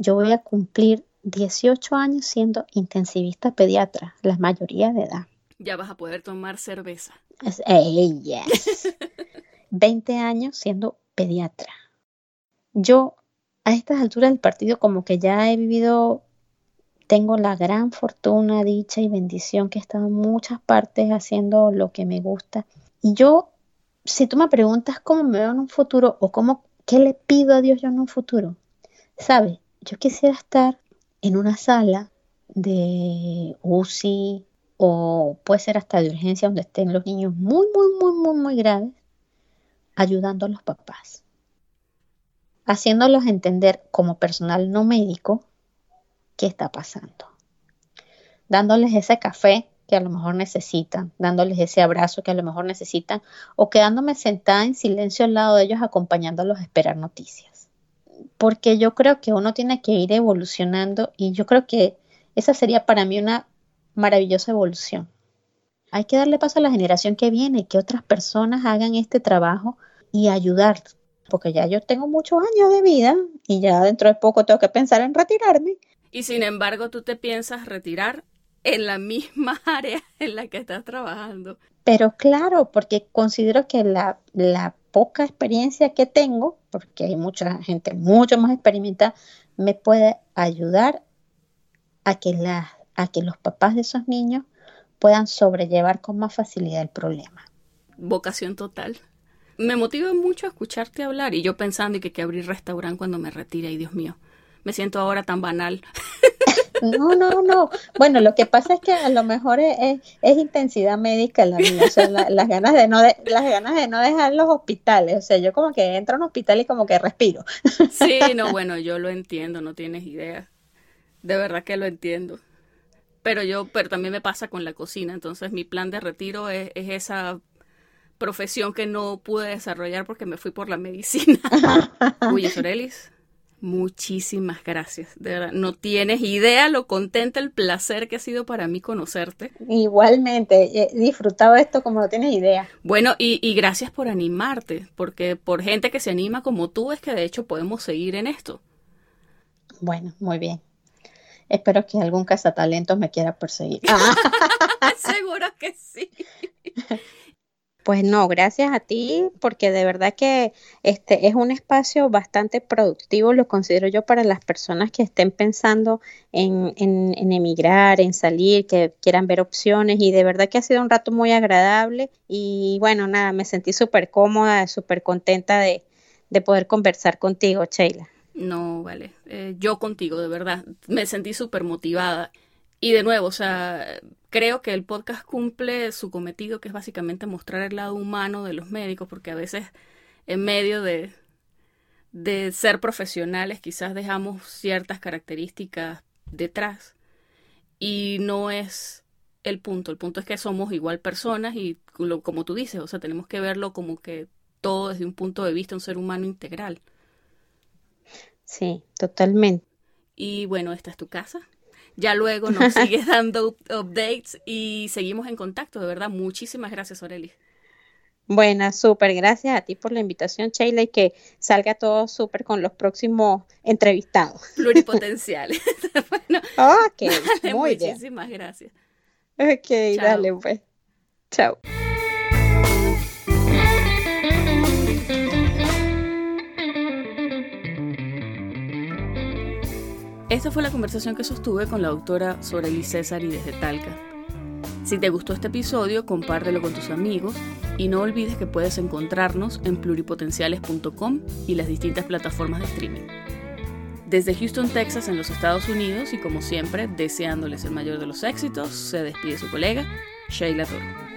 Speaker 3: yo voy a cumplir 18 años siendo intensivista pediatra, la mayoría de edad.
Speaker 1: Ya vas a poder tomar cerveza.
Speaker 3: Es, 20 años siendo pediatra. Yo a estas alturas del partido como que ya he vivido, tengo la gran fortuna, dicha y bendición que he estado en muchas partes haciendo lo que me gusta. Y yo si tú me preguntas cómo me veo en un futuro o cómo, qué le pido a Dios yo en un futuro, ¿sabes? Yo quisiera estar en una sala de UCI o puede ser hasta de urgencia donde estén los niños muy, muy, muy, muy, muy graves, ayudando a los papás, haciéndolos entender como personal no médico qué está pasando, dándoles ese café que a lo mejor necesitan, dándoles ese abrazo que a lo mejor necesitan, o quedándome sentada en silencio al lado de ellos acompañándolos a esperar noticias. Porque yo creo que uno tiene que ir evolucionando y yo creo que esa sería para mí una maravillosa evolución. Hay que darle paso a la generación que viene, que otras personas hagan este trabajo y ayudar, porque ya yo tengo muchos años de vida y ya dentro de poco tengo que pensar en retirarme.
Speaker 1: Y sin embargo, tú te piensas retirar en la misma área en la que estás trabajando.
Speaker 3: Pero claro, porque considero que la, la poca experiencia que tengo, porque hay mucha gente mucho más experimentada, me puede ayudar a que, a que los papás de esos niños puedan sobrellevar con más facilidad el problema.
Speaker 1: Vocación total. Me motiva mucho escucharte hablar y yo pensando que, que abrir restaurante cuando me retire, y Dios mío, me siento ahora tan banal.
Speaker 3: No, no, no. Bueno, lo que pasa es que a lo mejor es, intensidad médica la mía, o sea, las ganas de no las ganas de no dejar los hospitales, o sea, yo como que entro a un hospital y como que respiro.
Speaker 1: Sí, no, bueno, yo lo entiendo, no tienes idea. De verdad que lo entiendo. Pero yo, pero también me pasa con la cocina, entonces mi plan de retiro es, es esa profesión que no pude desarrollar porque me fui por la medicina. Uy, Sorelis, muchísimas gracias. De verdad, no tienes idea lo contenta, el placer que ha sido para mí conocerte.
Speaker 3: Igualmente, he disfrutado esto como no tienes idea.
Speaker 1: Bueno, y, y gracias por animarte, porque por gente que se anima como tú es que de hecho podemos seguir en esto.
Speaker 3: Bueno, muy bien. Espero que algún cazatalentos me quiera perseguir.
Speaker 1: Seguro que sí.
Speaker 3: Pues no, gracias a ti, porque de verdad que este es un espacio bastante productivo, lo considero yo para las personas que estén pensando en, en, emigrar, en salir, que quieran ver opciones, y de verdad que ha sido un rato muy agradable. Y bueno, nada, me sentí súper cómoda, súper contenta de, de poder conversar contigo, Sheila.
Speaker 1: No, vale, eh, yo contigo, de verdad, me sentí súper motivada. Y de nuevo, o sea, creo que el podcast cumple su cometido, que es básicamente mostrar el lado humano de los médicos, porque a veces en medio de, de ser profesionales quizás dejamos ciertas características detrás y no es el punto. El punto es que somos igual personas y como tú dices, o sea, tenemos que verlo como que todo desde un punto de vista, un ser humano integral.
Speaker 3: Sí, totalmente.
Speaker 1: Y bueno, esta es tu casa. Ya luego nos sigues dando updates y seguimos en contacto, de verdad. Muchísimas gracias, Aurelia.
Speaker 3: Buena, súper. Gracias a ti por la invitación, Sheila, y que salga todo súper con los próximos entrevistados.
Speaker 1: Pluripotenciales.
Speaker 3: bueno, ok, muy
Speaker 1: muchísimas gracias.
Speaker 3: Ok, dale pues. Chao.
Speaker 1: Esta fue la conversación que sostuve con la doctora Soreli César y desde Talca. Si te gustó este episodio, compártelo con tus amigos y no olvides que puedes encontrarnos en pluripotenciales.com y las distintas plataformas de streaming. Desde Houston, Texas, en los Estados Unidos, y como siempre, deseándoles el mayor de los éxitos, se despide su colega, Sheila Toro.